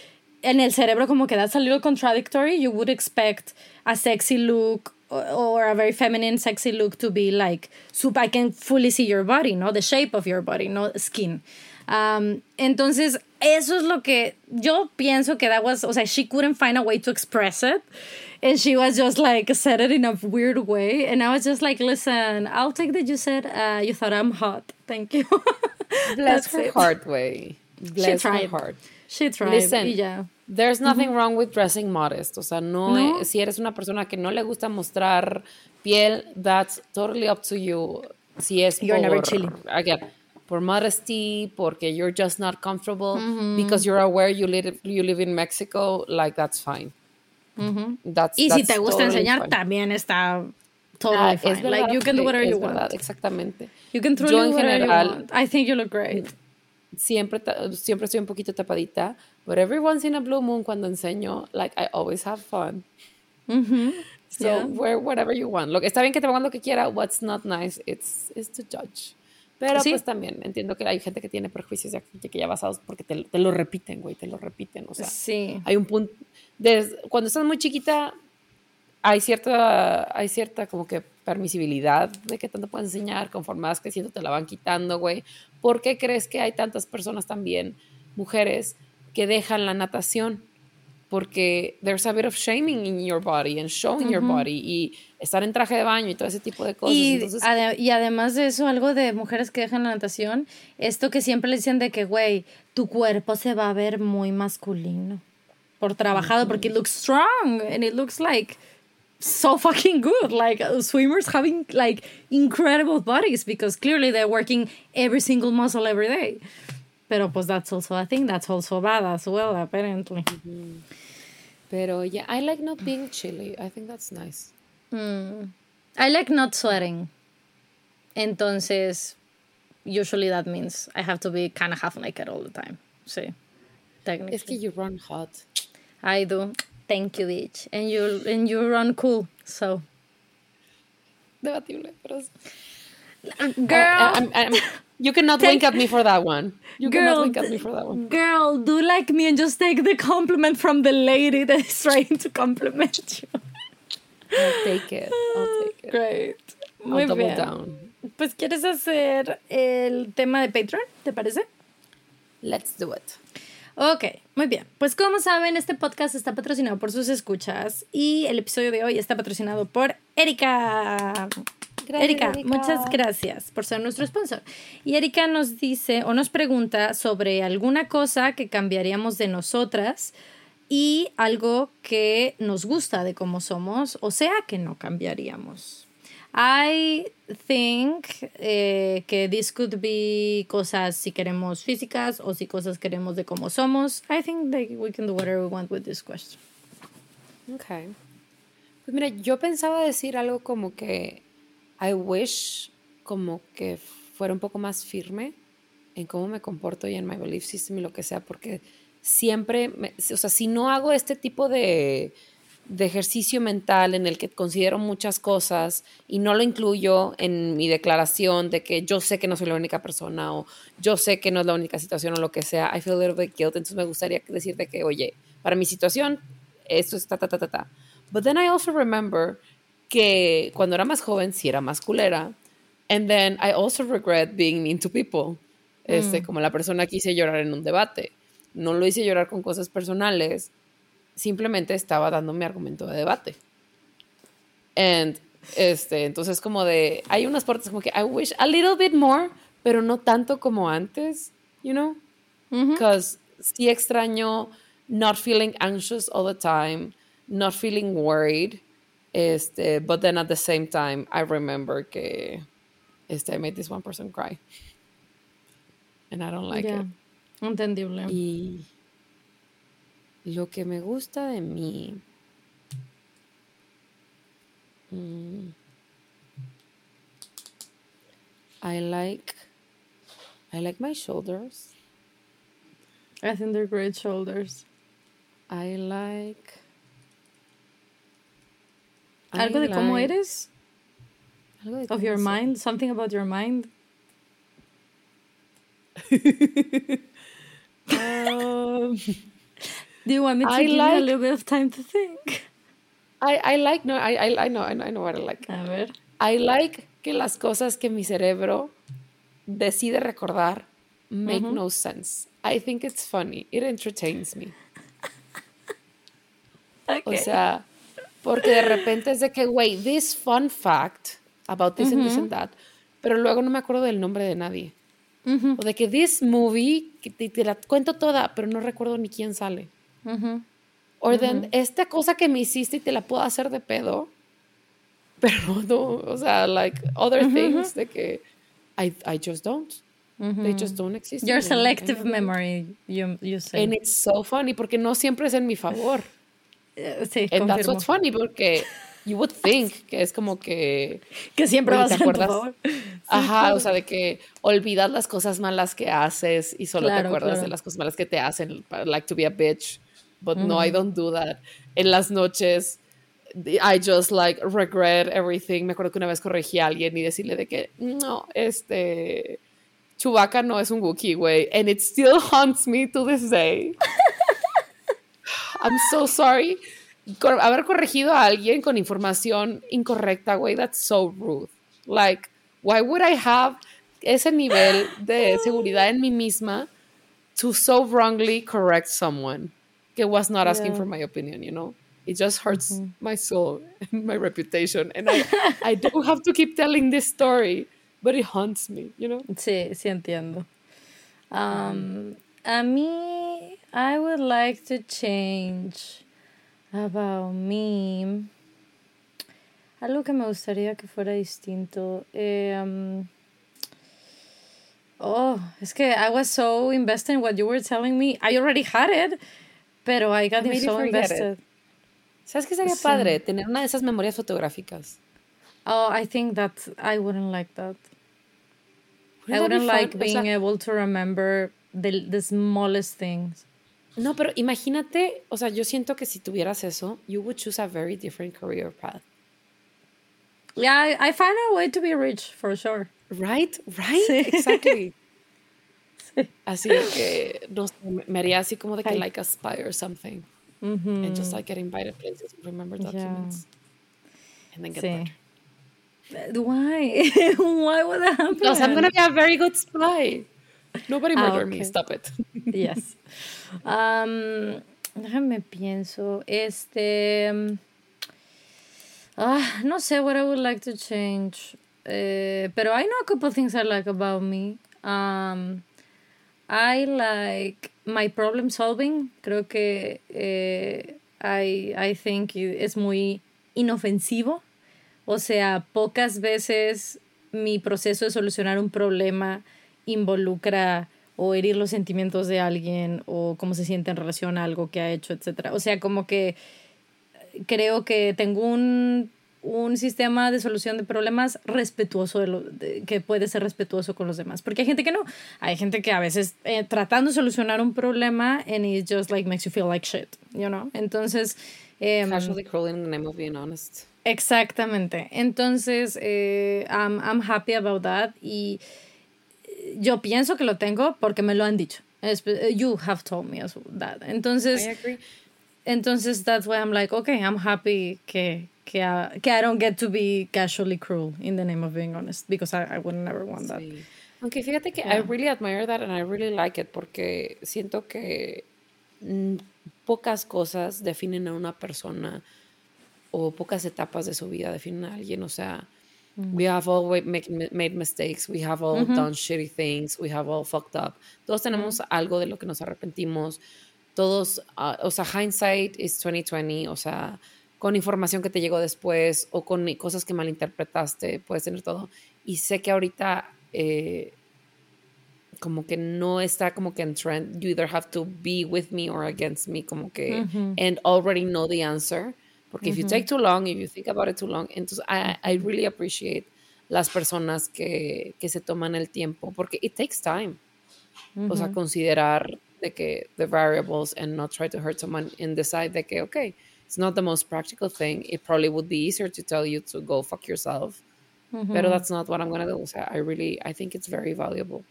en el cerebro como que that's a little contradictory, you would expect a sexy look or a very feminine, sexy look to be like, super, I can fully see your body, ¿no? The shape of your body, no skin. Um, entonces, eso es lo que yo pienso que that was, o sea, she couldn't find a way to express it. And she was just like, said it in a weird way. And I was just like, listen, I'll take that you said uh, you thought I'm hot. Thank you. Bless her heart way. Bless she tried. her heart. She tried. Listen, yeah. There's nothing wrong with dressing modest. O sea, no, si eres una persona que no le gusta mostrar piel, that's totally up to you. Si es you're por, never chilly. Again, por modesty, porque you're just not comfortable, because you're aware you live, you live in Mexico, like that's fine. that's, y si te gusta enseñar, también está totally ah, fine. like you can do whatever you want. exactamente. You can do whatever general, you want. I think you look great. Siempre, siempre estoy un poquito tapadita But every once in a blue moon, cuando enseño, like, I always have fun. Mm-hmm. So, wear whatever you want. Lo que, está bien que te pongan lo que quiera. What's not nice, it's, it's to judge. Pero pues también entiendo que hay gente que tiene prejuicios ya, que ya basados porque te, te lo repiten, güey, te lo repiten. O sea, sí. hay un punto. cuando estás muy chiquita, hay cierta, hay cierta como que permisibilidad de que tanto puedes enseñar, conforme vas creciendo te la van quitando, güey. ¿Por qué crees que hay tantas personas también, mujeres, que dejan la natación porque there's a bit of shaming in your body and showing your body y estar en traje de baño y todo ese tipo de cosas. Y, y, además de eso, algo de mujeres que dejan la natación, esto que siempre le dicen de que, güey, tu cuerpo se va a ver muy masculino. por trabajado, porque it looks strong and it looks like so fucking good. Like uh, swimmers having like incredible bodies because clearly they're working every single muscle every day. Pero pues that's also a thing. That's also bad as well, apparently. Pero yeah, I like not being chilly. I think that's nice. Mm. I like not sweating. Entonces, usually that means I have to be kind of half naked all the time. Sí, technically. Es que you run hot. I do. Thank you, bitch. And you and you run cool. So. Debatible, pero. Girl. I, I'm, I'm, you cannot Take- wink at me for that one. You Girl, cannot wink at me for that one. Girl, do like me and just take the compliment from the lady that is trying to compliment you. I'll take it. I'll take it. Great. I'll Muy double bien. down. Pues, ¿quieres hacer el tema de Patreon? ¿Te parece? Let's do it. Ok, muy bien. Pues como saben, este podcast está patrocinado por sus escuchas y el episodio de hoy está patrocinado por Erika. Gracias, Erika, Erika. muchas gracias por ser nuestro sponsor. Y Erika nos dice o nos pregunta sobre alguna cosa que cambiaríamos de nosotras y algo que nos gusta de cómo somos, o sea, que no cambiaríamos. I think eh, que this could be cosas si queremos físicas o si cosas queremos de cómo somos. I think that we can do whatever we want with this question. Okay. Pues mira, yo pensaba decir algo como que I wish como que fuera un poco más firme en cómo me comporto y en my belief system y lo que sea, porque siempre, me- o sea, si no hago este tipo de, de ejercicio mental en el que considero muchas cosas y no lo incluyo en mi declaración de que yo sé que no soy la única persona o yo sé que no es la única situación o lo que sea, I feel a little bit guilt, entonces me gustaría decirte que, oye, para mi situación, esto es ta, ta, ta, ta, ta. But then I also remember que cuando era más joven sí era más culera. And then I also regret being mean to people. Este, como la persona que hice llorar en un debate. No lo hice llorar con cosas personales, simplemente estaba dando mi argumento de debate. And este, entonces como de hay unas partes como que I wish a little bit more, pero no tanto como antes, you know? Because sí extraño not feeling anxious all the time, not feeling worried. Este, but then at the same time, I remember que este, I made this one person cry. And I don't like Yeah. it. Entendible. Y lo que me gusta de mí. mm, I like I like my shoulders. I think they're great shoulders. I like Algo de cómo like- eres? algo de Of your soy. mind? Something about your mind? Um, Do you want me to I give you a like- little bit of time to think? I, I like no I, I I know I know I know what I like. A ver. I like que las cosas que mi cerebro decide recordar make no sense. I think it's funny. It entertains me. O Okay. sea, porque de repente es de que, wait, this fun fact about this and this and that, pero luego no me acuerdo del nombre de nadie. O de que this movie, que te, te la cuento toda, pero no recuerdo ni quién sale. Ujú. O then, esta cosa que me hiciste y te la puedo hacer de pedo, pero no, o sea, like other things de que I, I just don't. They just don't exist. Your selective memory, you, you say. And it's so funny porque no siempre es en mi favor. Eh, sí, And that's what's funny porque you would think que es como que Que siempre vas ¿te a acuerdas? favor. Ajá, o sea, de que olvidas las cosas malas que haces y solo Claro, te acuerdas claro. de las cosas malas que te hacen, like to be a bitch. But no, I don't do that. En las noches, I just like regret everything. Me acuerdo que una vez corregí a alguien y decirle de que, no, este, Chewbacca no es un Wookiee, güey. And it still haunts me to this day. I'm so sorry. Cor- haber corregido a alguien con información incorrecta, güey, that's so rude. Like, why would I have ese nivel de seguridad en mí misma to so wrongly correct someone que was not asking Yeah. for my opinion, you know? It just hurts my soul and my reputation. And I, I don't have to keep telling this story, but it haunts me, you know? Sí, sí entiendo. Um, a mí, I would like to change about me. Algo que me gustaría que fuera distinto. Um, oh, es que I was so invested in what you were telling me. I already had it, pero I got so invested. it. ¿Sabes qué sería Sí. padre? Tener una de esas memorias fotográficas. Oh, I think that I wouldn't like that. I Wouldn't that wouldn't like fun? O being sea, able to remember the, the smallest things. No, pero imagínate, o sea, yo siento que si tuvieras eso, you would choose a very different career path. Yeah, I, I find a way to be rich for sure. Right? Right? Sí. Exactly. Así que, no sé, me me haría así como de que Ay. like a spy or something. And just like get invited places and remember documents. And then get Sí. better. Why? Why would that happen? Because I'm gonna be a very good spy. Nobody Ah, murder me, okay. stop it. Yes. Um, déjame pienso. Este. ah, no sé what I would like to change. Eh, pero I know a couple things I like about me. I like my problem solving. Creo que eh, I, I think es muy inofensivo. O sea, pocas veces mi proceso de solucionar un problema involucra o herir los sentimientos de alguien o cómo se siente en relación a algo que ha hecho, etc. O sea, como que creo que tengo un, un sistema de solución de problemas respetuoso, de lo, de- que puede ser respetuoso con los demás. Porque hay gente que no. Hay gente que a veces eh, tratando de solucionar un problema and it just like makes you feel like shit, you know? Entonces... Casually cruel in the name of being honest. Exactamente. Entonces, eh, I'm, I'm happy about that. Y eh, yo pienso que lo tengo porque me lo han dicho. Espe- You have told me that. Entonces, I agree. entonces that's why I'm like, okay, I'm happy que, que, uh, que I don't get to be casually cruel in the name of being honest because I, I would never want that. Sí. Aunque fíjate que I really admire that and I really like it porque siento que mm, pocas cosas definen a una persona o pocas etapas de su vida definen a alguien. O sea, we have all make, made mistakes, we have all done shitty things, we have all fucked up. Todos tenemos algo de lo que nos arrepentimos. Todos, ah, o sea, hindsight is 2020, o sea, con información que te llegó después o con cosas que malinterpretaste, puedes tener todo. Y sé que ahorita eh, como que no está como que en trend. You either have to be with me or against me, como que, and already know the answer. Porque if you take too long, if you think about it too long, entonces I, I really appreciate las personas que, que se toman el tiempo, porque it takes time. O sea, considerar de que the variables and not try to hurt someone and decide de que, okay, it's not the most practical thing. It probably would be easier to tell you to go fuck yourself. Pero that's not what I'm gonna do. O sea, I really, I think it's very valuable.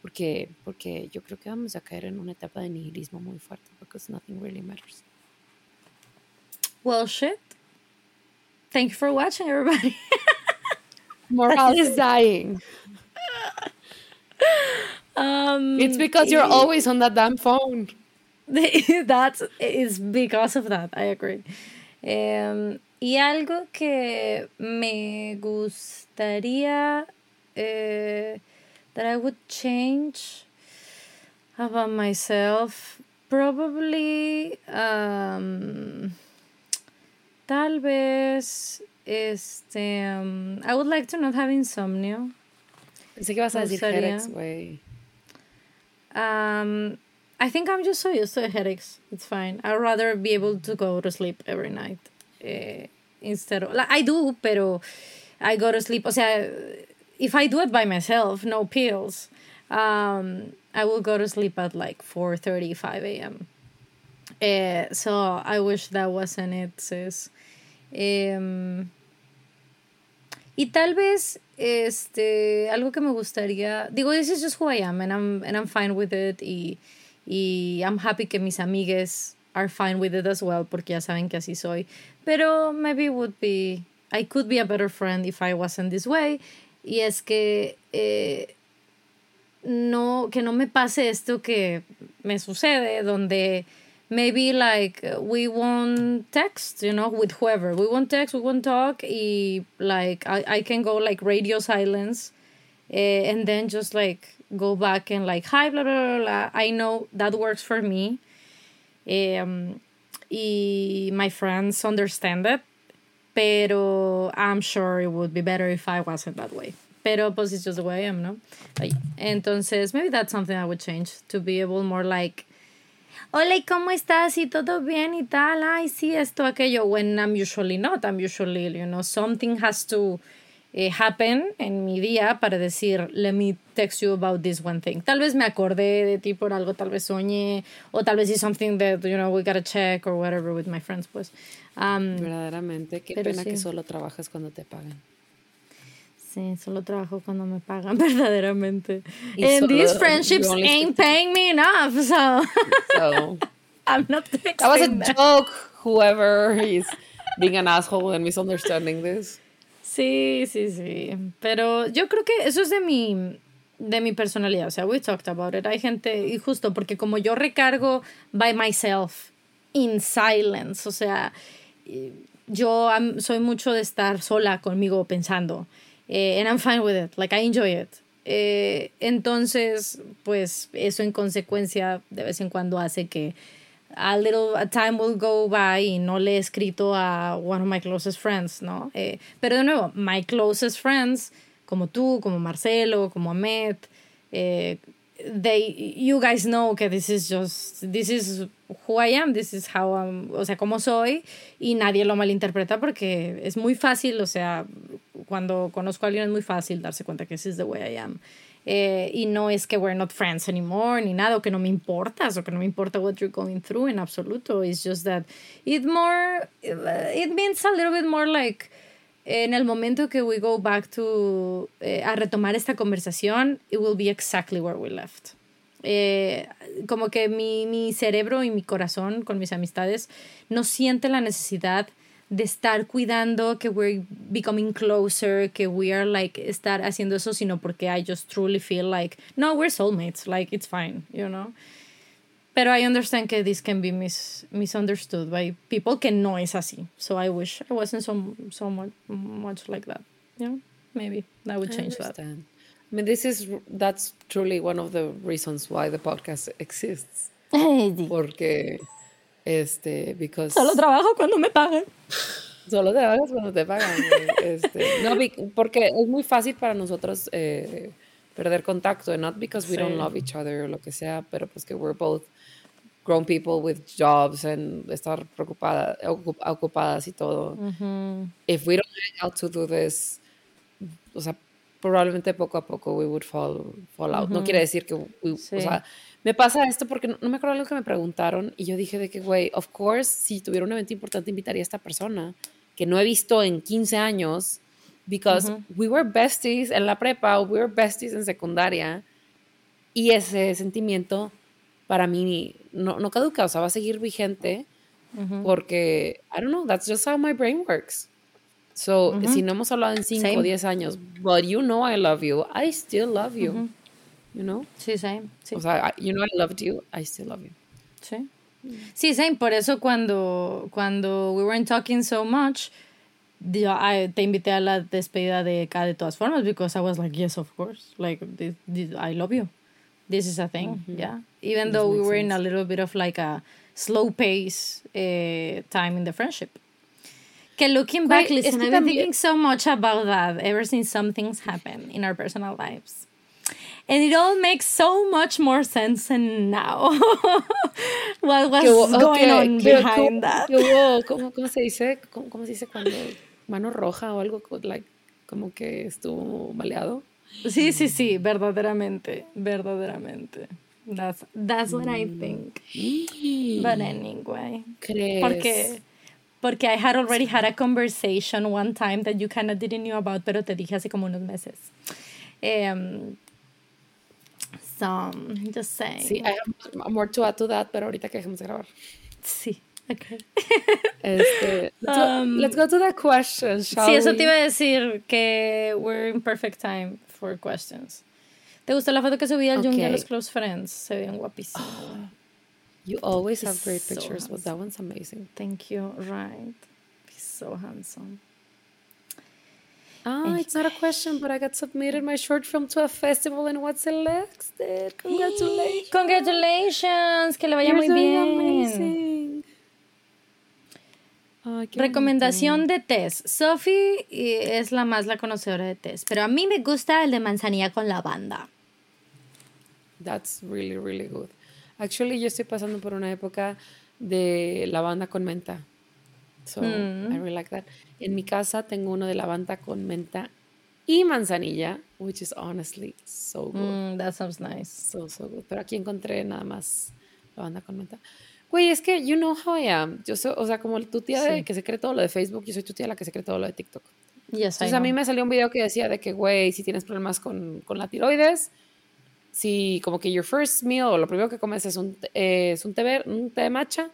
Porque, porque yo creo que vamos a caer en una etapa de nihilismo muy fuerte because nothing really matters. Well, shit. Thank you for watching, everybody. Moral is dying. um, It's because you're always on that damn phone. that is because of that, I agree. Em, y algo que me gustaría eh, that I would change about myself, probably, um, tal vez, este, um, I would like to not have insomnia. Pensé que ibas a decir headaches, güey. Um, I think I'm just so used to headaches. It's fine. I'd rather be able to go to sleep every night eh, instead of like I do, pero I go to sleep. O sea, if I do it by myself, no pills, um, I will go to sleep at like four thirty, five a.m. Eh, so I wish that wasn't it, sis. Em, y tal vez este algo que me gustaría, digo, this is just who I am and I'm and I'm fine with it y y I'm happy que mis amigues are fine with it as well porque ya saben que así soy. Pero maybe would be I could be a better friend if I wasn't this way. Y es que eh, no que no me pase esto que me sucede donde maybe like uh, we won't text you know with whoever we won't text we won't talk y like I, I can go like radio silence eh, and then just like go back and like hi blah, blah blah blah I know that works for me Um, y my friends understand it, pero I'm sure it would be better if I wasn't that way. Pero pues it's just the way I am, ¿no? Entonces, maybe that's something I would change to be able more like hola, ¿cómo estás? ¿Y todo bien y tal? Ay, sí, esto, aquello. When I'm usually not, I'm usually, you know, something has to eh, happen en mi día para decir, let me text you about this one thing. Tal vez me acordé de ti por algo, tal vez soñé, o tal vez es something that, you know, we gotta check or whatever with my friends, pues. Um, Verdaderamente, qué pena que solo trabajas cuando te pagan. Sí, solo trabajo cuando me pagan verdaderamente. And these friendships ain't paying me enough, so, so I'm not That was a that. joke, whoever is being an asshole and misunderstanding this. Sí, sí, sí. Pero yo creo que eso es de mi, de mi personalidad. O sea, we talked about it. Hay gente, y justo porque como yo recargo by myself, in silence, o sea, yo soy mucho de estar sola conmigo pensando. Eh, and I'm fine with it, like I enjoy it. Eh, entonces, pues eso en consecuencia de vez en cuando hace que a little a time will go by y no le he escrito a one of my closest friends, ¿no? Eh, pero de nuevo, my closest friends, como tú, como Marcelo, como Ahmed, eh, they, you guys know que this is just, this is who I am, this is how I'm, o sea, como soy, y nadie lo malinterpreta porque es muy fácil, o sea, cuando conozco a alguien es muy fácil darse cuenta que this is the way I am. Eh, y no es que we're not friends anymore ni nada, o que no me importas, o que no me importa what you're going through en absoluto. It's just that it more, it means a little bit more like, en el momento que we go back to, eh, a retomar esta conversación, it will be exactly where we left. Eh, como que mi, mi cerebro y mi corazón con mis amistades no siente la necesidad de estar cuidando que we're becoming closer, que we are like estar haciendo eso, sino porque I just truly feel like, no, we're soulmates, like it's fine, you know. Pero I understand que this can be mis misunderstood by people que no es así. So I wish I wasn't so, so much, much like that. Yeah, maybe that would change that. I mean, this is, that's truly one of the reasons why the podcast exists. Porque este, because... Solo trabajo cuando me pagan. Solo trabajas cuando te pagan. este, no, porque es muy fácil para nosotros eh, perder contacto, not because we don't love each other o lo que sea, pero pues que we're both grown people with jobs and estar preocupadas, ocupadas y todo. If we don't hang out to do this, o sea, probablemente poco a poco we would fall, fall out. No quiere decir que, o sea, me pasa esto porque no, me acuerdo algo que me preguntaron y yo dije de que, güey, of course, si tuviera un evento importante invitaría a esta persona que no he visto en 15 años, because we were besties en la prepa, we were besties en secundaria y ese sentimiento para mí no, no caduca, o sea, va a seguir vigente porque, I don't know, that's just how my brain works. So, si no hemos hablado en 5 o 10 años, but you know I love you, I still love you you know? Sí, same. Sí. O sea, you know I loved you, I still love you. Sí. Sí, same. Por eso cuando, cuando we weren't talking so much, yo, I, te invité a la despedida de cada de todas formas because I was like, yes, of course. Like, this, this, I love you. This is a thing, mm -hmm. yeah. Even this though we were sense. in a little bit of like a slow pace uh, time in the friendship. Que looking back, listen, I've been thinking so much about that ever since some things happen in our personal lives. and it all makes so much more sense and now. what was going on behind that? ¿cómo, ¿cómo, se dice? ¿Cómo, ¿Cómo, se dice cuando mano roja o algo like, como que estuvo maleado? Sí, sí, sí, verdaderamente, verdaderamente. That's, that's what I mm. think. But anyway. ¿Crees? Porque, porque I had already had a conversation one time that you kind of didn't know about, pero te dije hace como unos meses. Um, So, just saying. Sí, I have more to add to that, pero ahorita que dejemos de grabar. Sí. Okay. Este, let's, um, go, let's go to the questions, shall Sí, eso te iba a decir que we're in perfect time for questions. ¿Te gustó la foto que subí al okay. a los Close Friends? Se ven guapísimos. Oh, you always have great so pictures, handsome. but that one's amazing. Thank you. Right. He's so handsome. Ah, it's not a question, but I got submitted my short film to a festival and was selected. Congratulations. Congratulations. Que le vaya muy bien. Ay, Recomendación de tés. Sophie eh, es la más la conocedora de tés, pero a mí me gusta el de manzanilla con lavanda. That's really, really good. Actually, yo estoy pasando por una época de lavanda con menta. So, Mm. I really like that. En mi casa tengo uno de lavanda con menta y manzanilla, which is honestly so good. Mm, that sounds nice. So, so good. Pero aquí encontré nada más lavanda con menta. Güey, es que you know how I am. Yo soy, o sea, como tu tía de Sí. que se cree todo lo de Facebook, yo soy tu tía la que se cree todo lo de TikTok. Yes, Entonces a mí me salió un video que decía de que, güey, si tienes problemas con, con la tiroides, si como que your first meal o lo primero que comes es un, eh, es un té, ver- un té de matcha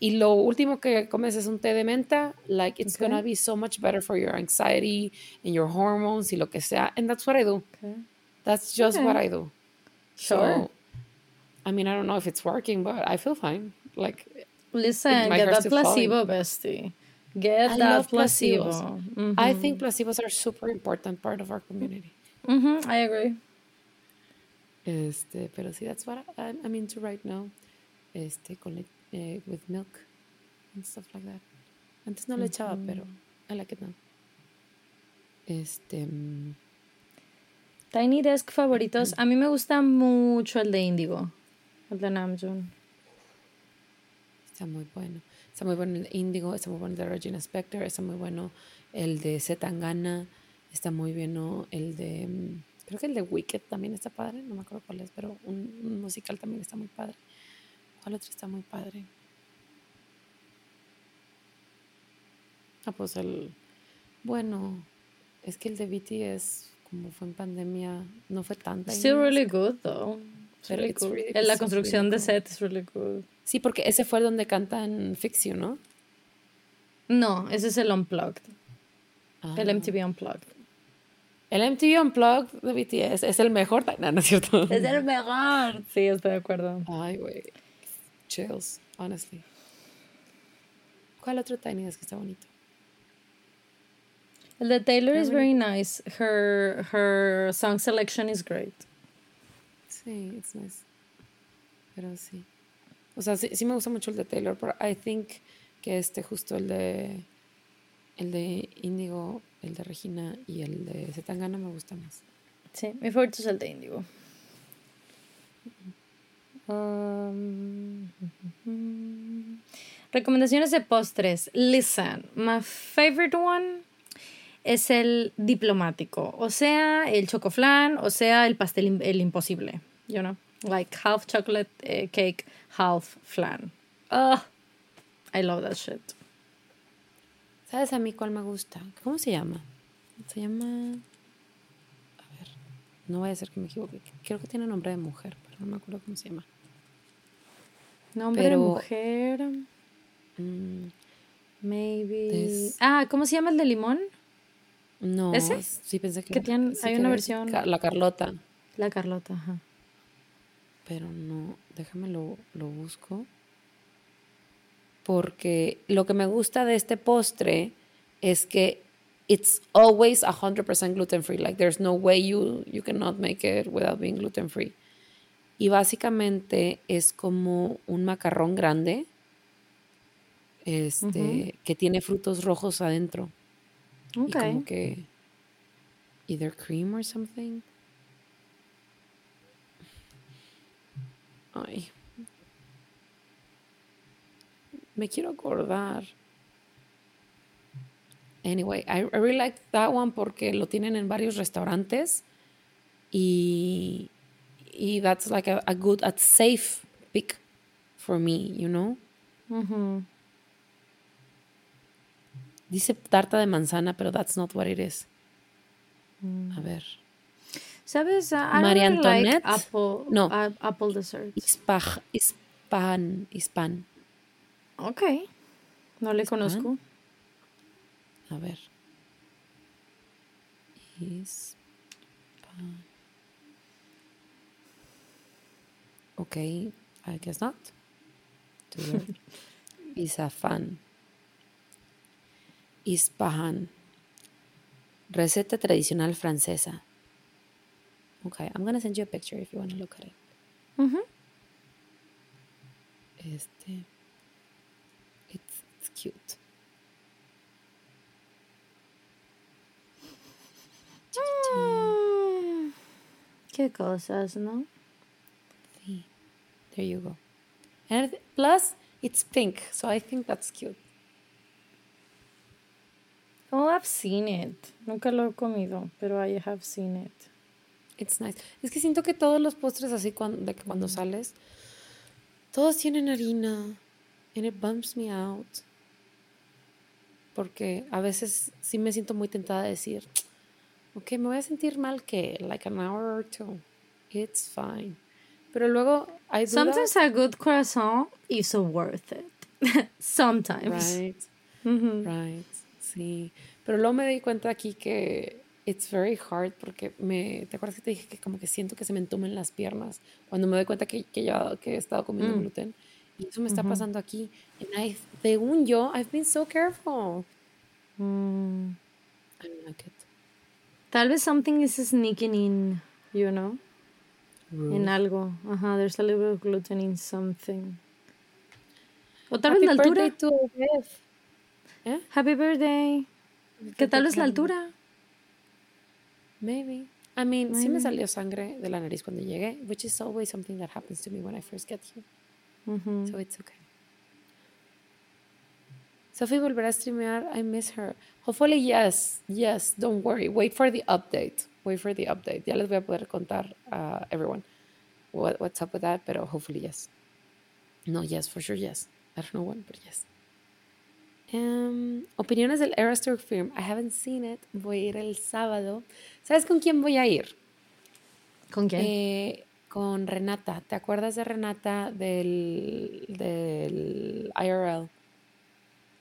y lo último que comes es un té de menta, like it's Okay. gonna be so much better for your anxiety and your hormones y lo que sea. And that's what I do. Okay. That's just Okay. what I do. Sure. So, I mean, I don't know if it's working, but I feel fine. Like, Listen, get that placebo, bestie. Get I that placebo. placebos. I think placebos are a super important part of our community. Mhm, I agree. Este, pero sí, that's what I, I'm into right now. Este, con eh, with milk and stuff like that. Antes no le echaba, pero I like it now. Este, mm, Tiny Desk favoritos. A mí me gusta mucho el de Indigo. El de Namjoon. Está muy bueno. Está muy bueno el de Indigo, está muy bueno el de Regina Spector, está muy bueno el de Zetangana, está muy bueno el de, mm, creo que el de Wicked también está padre, no me acuerdo cuál es, pero un, un musical también está muy padre. ¿Cuál otro está muy padre? Ah, pues el, bueno, es que el de BTS, como fue en pandemia, no fue tanta. Still really good, though. Really cool. really- la construcción really de cool. set es really good. Sí, porque ese fue donde cantan Fix You, ¿no? No, ese es el Unplugged. El Ah. MTV Unplugged. El MTV Unplugged de BTS es el mejor. No, no es cierto. Es el mejor. Sí, estoy de acuerdo. Ay, güey. Chills, honestly. ¿Cuál otro Tiny es que está bonito? El de Taylor is Very very nice. Her, her song selection is great. Sí, it's nice. Pero sí. O sea, sí, sí me gusta mucho el de Taylor, pero I think que este justo el de el de Indigo, el de Regina y el de Zetangana me gusta más. Sí, mi favorito es el de Indigo. Um, recomendaciones de postres. Listen, my favorite one es el diplomático. O sea, el chocoflan, o sea, el pastel el imposible. You know, like half chocolate eh, cake, half flan. Ugh, I love that shit. ¿Sabes a mí cuál me gusta? ¿Cómo se llama? Se llama... A ver, no vaya a ser que me equivoque. Creo que tiene nombre de mujer, pero no me acuerdo cómo se llama. Nombre de mujer. Mm, Maybe. Ah, ¿cómo se llama el de limón? no, ¿Ese? sí pensé que... Que tiene- sí hay una versión- La Carlota. La Carlota, ajá. Pero no, déjame lo, lo busco. Porque lo que me gusta de este postre es que it's always 100% gluten free. Like there's no way you, you cannot make it without being gluten free. Y básicamente es como un macarrón grande este, que tiene frutos rojos adentro. Y Ok. como que either cream or something. Ay. Me quiero acordar. Anyway, I, I really like that one porque lo tienen en varios restaurantes y, y that's like a, a good, a safe pick for me, you know? Dice tarta de manzana, pero that's not what it is. A ver. ¿Sabes? I María like Antoinette? apple, No. apple desserts. Hispaj, hispan, hispan. Ok. No le conozco. A ver. Hispan. Ok, I guess not. Isafán. Ispahan. Receta tradicional francesa. Okay, I'm gonna send you a picture if you wanna look at it. Mm-hmm. Este, it's, it's cute. Mm. Qué cosas, ¿no? Sí. There you go. And plus, it's pink, so I think that's cute. Oh, I've seen it. Nunca lo he comido, pero I have seen it. It's nice. Es que siento que todos los postres así cuando, de que cuando sales, todos tienen harina. And it bumps me out. Porque a veces sí me siento muy tentada de decir, ok, me voy a sentir mal que like an hour or two. It's fine. Pero luego I do Sometimes a good croissant is worth it. Sometimes. Right. Right. Sí. Pero luego me di cuenta aquí que it's very hard porque me, ¿te acuerdas que te dije que como que siento que se me entumen las piernas cuando me doy cuenta que, que ya que he estado comiendo Mm. gluten? Y eso me está pasando aquí. And I, según yo, I've been so careful. Mm. I don't like it. Tal vez something is sneaking in, you know? En algo. Ajá, there's a little bit of gluten in something. O tal vez Happy la altura. birthday to. ¿Eh? Happy birthday. Que tal vez la altura. Maybe. I mean, sí me salió sangre de la nariz cuando llegué, which is always something that happens to me when I first get here. Ujú. So it's okay. Sophie volverá a streamear. I miss her. Hopefully, yes. Yes. Don't worry. Wait for the update. Wait for the update. Ya les voy a poder contar a everyone what, what's up with that, pero hopefully, yes. No, yes, for sure, yes. I don't know when, but yes. Em, opiniones del Eras Tour film. I haven't seen it. Voy a ir el sábado. ¿Sabes con quién voy a ir? ¿Con quién? Eh, con Renata. ¿Te acuerdas de Renata del, del IRL?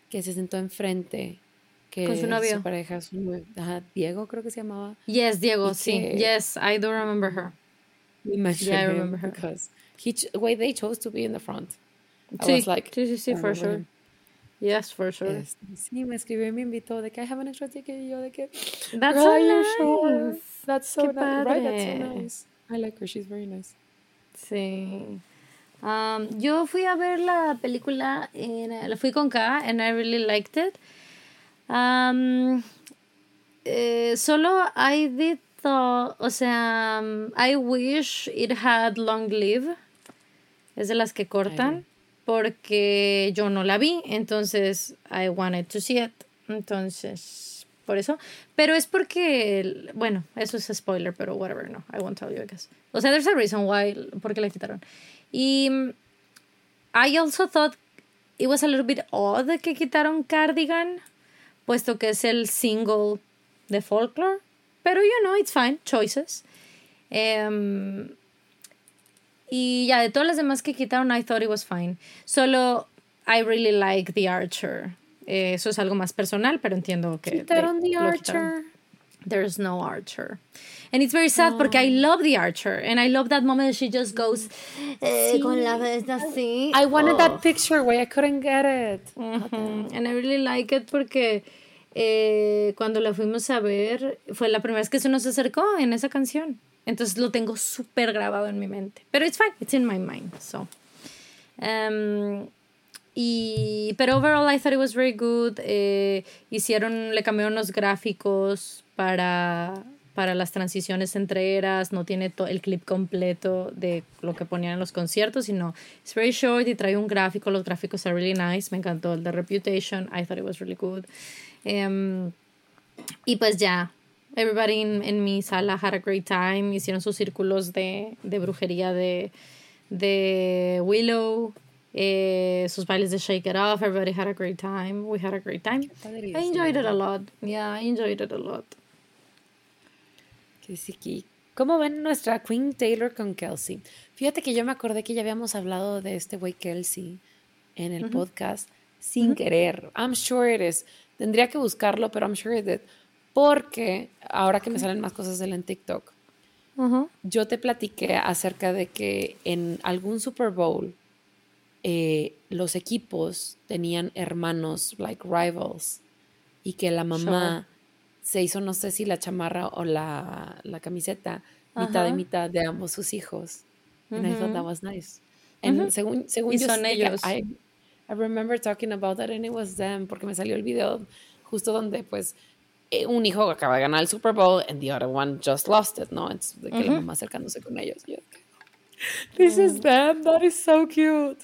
Que se sentó enfrente. Que Con su novio. Su pareja, su novio, ajá, Diego creo que se llamaba. yes, Diego, sí. Yes, I do remember her. Yeah, I remember her. because he ch- why they chose to be in the front. I Sí, was like, sí, sí, sí, for sure. him. Yes, for sure. Este, sí, me escribió y me invitó de que I have an extra ticket y yo de que That's "Girl, so you sure? nice. That's so Qué nice. Right, that's so nice. I like her. She's very nice. Sí. Um, yo fui a ver la película, en, la fui con K, and I really liked it. Um, eh, solo I did thought, o sea, um, I wish it had long live. Es de las que cortan, porque yo no la vi, entonces I wanted to see it. Entonces, por eso. Pero es porque, bueno, eso es spoiler, pero whatever, no, I won't tell you, I guess. O sea, there's a reason why, porque la quitaron. Y mm, I also thought it was a little bit odd que quitaron Cardigan, puesto que es el single de Folklore. Pero, you know, it's fine, choices. Em, y ya, de todas las demás que quitaron, I thought it was fine. Solo, I really like The Archer. Eh, eso es algo más personal, pero entiendo que... Quitaron The quitaron. Archer. There's no Archer. And it's very sad porque I love the Archer. And I love that moment that she just goes eh, con la vez así. I wanted Oh. that picture, way I couldn't get it. And I really like it porque eh, cuando la fuimos a ver fue la primera vez que se nos acercó en esa canción. Entonces lo tengo súper grabado en mi mente. Pero it's fine, it's in my mind. So. Um, y, pero overall I thought it was very good. Eh, hicieron, le cambiaron los gráficos para, para las transiciones entre eras. No tiene el clip completo de lo que ponían en los conciertos, sino it's very short y trae un gráfico. Los gráficos are really nice. Me encantó el de Reputation. I thought it was really good. Em, y pues ya, everybody in, en mi sala had a great time. Hicieron sus círculos de, de brujería de, de Willow. eh, sus bailes de Shake It Off. Everybody had a great time. We had a great time. I enjoyed it a lot. Yeah, I enjoyed it a lot. Que- ¿Cómo ven nuestra Queen Taylor con Kelsey? Fíjate que yo me acordé que ya habíamos hablado de este güey Kelsey en el podcast sin querer. I'm sure it is. Tendría que buscarlo, pero I'm sure it is. Porque ahora que me salen más cosas de él en TikTok, Uh-huh. yo te platiqué acerca de que en algún Super Bowl eh, los equipos tenían hermanos, like rivals, y que la mamá se hizo, no sé si la chamarra o la, la camiseta, mitad y Ajá. mitad de ambos sus hijos. And I thought that was nice. And según, según Y yo son ellos. I, I remember talking about that and it was them, porque me salió el video justo donde pues Eh, un hijo acaba de ganar el Super Bowl and the other one just lost it, ¿no? Entonces, de que la mamá acercándose con ellos. Yo, This is them. That is so cute.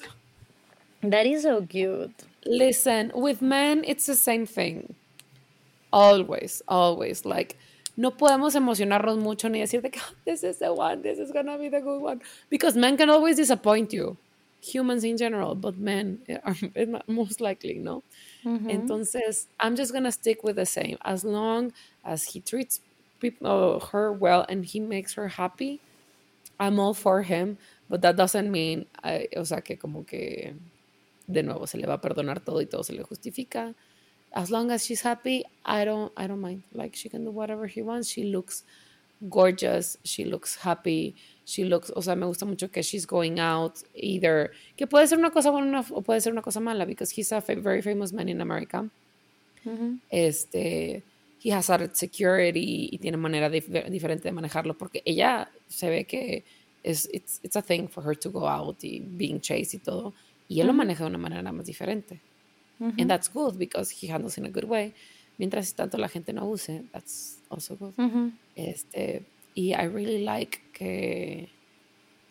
That is so cute. Listen, with men, it's the same thing. Always, always. Like, no podemos emocionarnos mucho ni decir de que oh, this is the one, this is gonna be the good one. Because men can always disappoint you. Humans in general, but men are most likely, no? Entonces, I'm just gonna stick with the same. As long as he treats people, her well and he makes her happy, I'm all for him. But that doesn't mean, I, o sea, que como que de nuevo se le va a perdonar todo y todo se le justifica. As long as she's happy, I don't I don't mind. Like she can do whatever she wants. She looks gorgeous, she looks happy, she looks, o sea, me gusta mucho que she's going out either que puede ser una cosa buena o puede ser una cosa mala because he's a very famous man in America. Este he has a security y tiene manera diferente de manejarlo porque ella se ve que es it's, it's a thing for her to go out y being chased y todo y él lo maneja de una manera más diferente. And that's good because he handles in a good way. Mientras tanto la gente no use, that's also good. Este, y I really like que,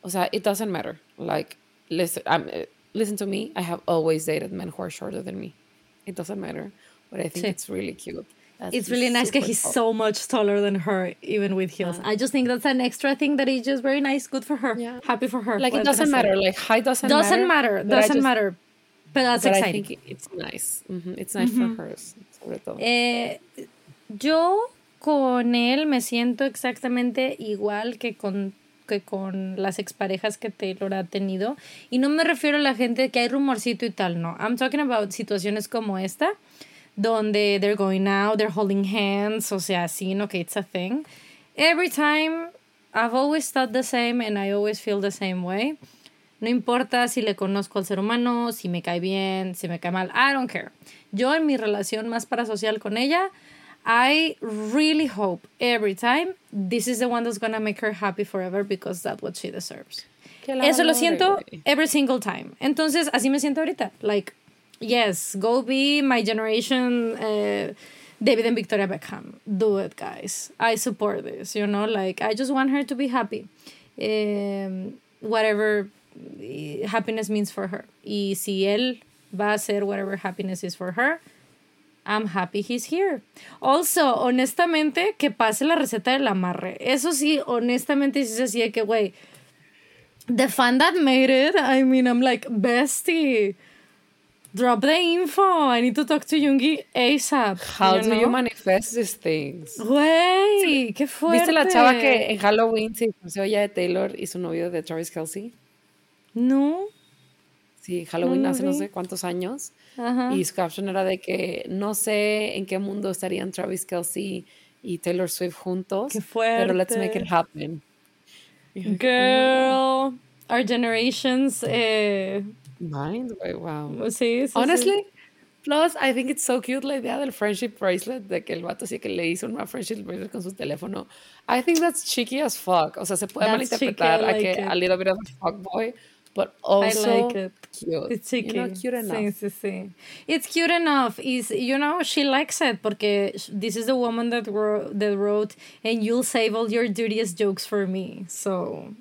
o sea, it doesn't matter. Like, listen, um, listen to me, I have always dated men who are shorter than me. It doesn't matter, but I think sí. it's really cute. That's it's really nice because he's so much taller than her, even with heels. Uh, I just think that's an extra thing that is just very nice, good for her, yeah. happy for her. Like it doesn't matter, like height doesn't, doesn't matter. Doesn't matter, doesn't just, matter. But that's but exciting. I think it's nice. Mm -hmm. It's nice mm -hmm. for her, sobre todo. Eh, yo con él me siento exactamente igual que con que con las exparejas que Taylor ha tenido. Y no me refiero a la gente que hay rumorcito y tal, no. I'm talking about situaciones como esta donde they're going out, they're holding hands, o sea, sí, no, que it's a thing. Every time, I've always thought the same and I always feel the same way. No importa si le conozco al ser humano, si me cae bien, si me cae mal, I don't care. Yo en mi relación más parasocial con ella, I really hope every time this is the one that's gonna make her happy forever because that's what she deserves. Eso lo siento every single time. Entonces, así me siento ahorita. Like, Yes, go be my generation uh, David and Victoria Beckham. Do it, guys. I support this, you know, like I just want her to be happy. Um, whatever happiness means for her. Y si él va a hacer whatever happiness is for her, I'm happy he's here. Also, honestamente, que pase la receta del amarre. Eso sí, honestamente, sí se hacía que, güey, the fan that made it, I mean, I'm like, bestie drop the info. I need to talk to Yungi ASAP. How do you manifest these things? Güey, qué fuerte. ¿Viste la chava que en Halloween se conoció ella de Taylor y su novio de Travis Kelsey? No. Sí, Halloween no hace no sé cuántos años. Ajá. Y su caption era de que no sé en qué mundo estarían Travis Kelsey y Taylor Swift juntos. Qué fuerte. Pero let's make it happen. Girl, our generations. Eh, Mind, wow. Sí, sí, Honestly, sí. plus I think it's so cute la idea del friendship bracelet, de que el vato sí que le hizo una friendship bracelet con su teléfono. I think that's cheeky as fuck. O sea, se puede that's malinterpretar cheeky, like a, que, a little bit of a fuck boy, but also I like it. cute. It's. You know, cute enough. Sí, sí, sí. It's cute enough. Is you know she likes it because this is the woman that wrote, that wrote and you'll save all your dirtiest jokes for me. So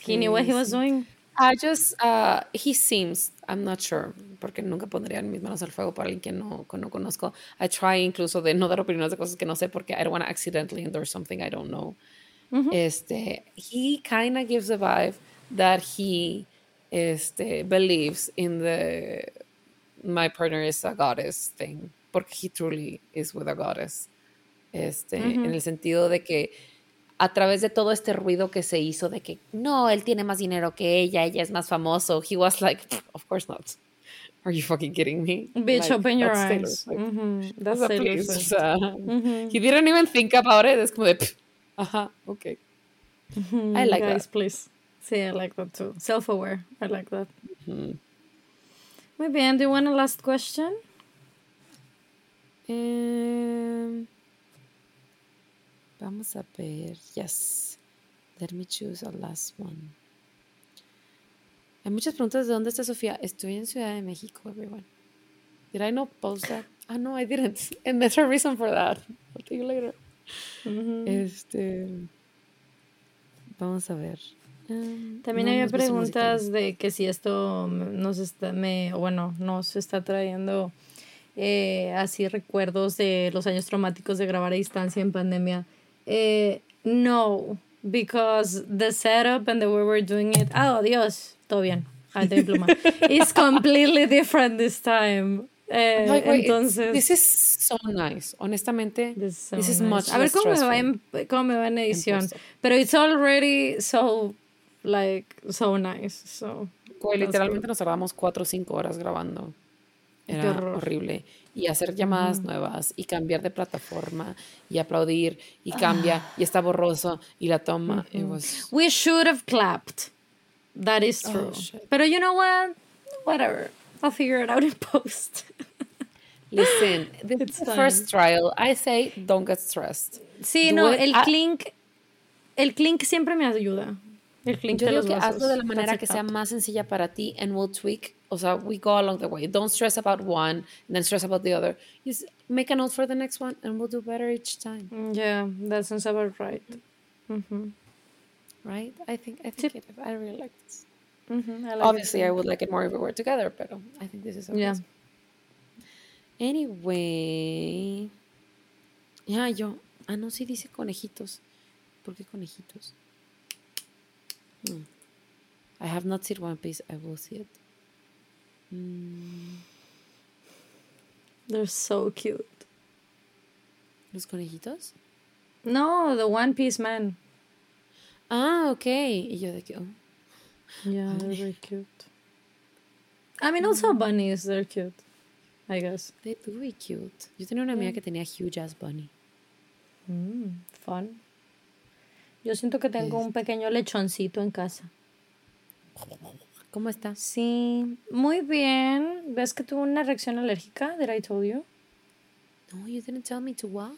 he knew what he was doing. I just, uh, he seems, I'm not sure, porque nunca pondría mis manos al fuego para alguien que no, que no conozco. I try incluso de no dar opiniones de cosas que no sé porque I don't want to accidentally endorse something I don't know. Mm-hmm. Este, he kind of gives a vibe that he este, believes in the my partner is a goddess thing, porque he truly is with a goddess. Este, mm-hmm. en el sentido de que a través de todo este ruido que se hizo de que no, él tiene más dinero que ella, ella es más famoso, he was like, of course not. Are you fucking kidding me? Bitch, like, open your eyes. Mm -hmm. That's o sea, mm -hmm. He didn't even think about it. Es como de, ajá, ok. Mm -hmm. I like Guys, that. please. Sí, I like that too. Self-aware. I like that. Muy bien. Do you want a last question? Um, Vamos a ver. Yes. Let me choose a last one. Hay muchas preguntas de dónde está Sofía. Estoy en Ciudad de México, everyone. Did I not post that? Ah, no, I didn't. And there's a reason for that. I'll tell you later. Este. Vamos a ver. Um, También no había preguntas de que si esto nos está, me, bueno, nos está trayendo eh, así recuerdos de los años traumáticos de grabar a distancia en pandemia. Eh, no, because the setup and the way we're doing it, oh Dios, todo bien. Mi pluma. It's completely different this time. Eh, Like, wait, entonces, This is so nice. Honestamente, This is so this is nice. much A ver cómo me, va en, cómo me va en edición. post. Pero it's already so, like, so nice. So, that's literalmente good. nos tardamos cuatro o cinco horas grabando. Era horrible. Y hacer llamadas nuevas y cambiar de plataforma y aplaudir y cambia y está borroso y la toma. It was- We should have clapped. That is Oh, true. shit. Pero you know what? Whatever. I'll figure it out in post. Listen, this It's is the first trial. I say don't get stressed. sí, Do no, it el a- clink, el clink siempre me ayuda. El clink Yo digo que vasos. hazlo de la manera That's que sea más sencilla para ti and we'll tweak. O sea, we go along the way. Don't stress about one and then stress about the other. Just make a note for the next one and we'll do better each time. Yeah, that sounds about right. Mhm. Right? I think I think it, I really like this. Mhm, I like it Obviously. I would like it more if we were together, but I think this is Yeah. awesome. Anyway. Ya, yo. Ah, no, sí dice conejitos. ¿Por qué conejitos? Hmm. I have not seen One Piece. I will see it. Mm, They're so cute. ¿Los conejitos? No, the One Piece man. Ah, ok. Y yo de que. oh, Yeah, they're very cute. I mean, also bunnies, they're cute. I guess. they do be cute. Yo tenía una amiga que tenía huge ass bunny. Mm, fun. Yo siento que tengo un pequeño lechoncito en casa. ¿Cómo está? Sí, muy bien. ¿Ves que tuvo una reacción alérgica? Did I told you? No, you didn't tell me to what?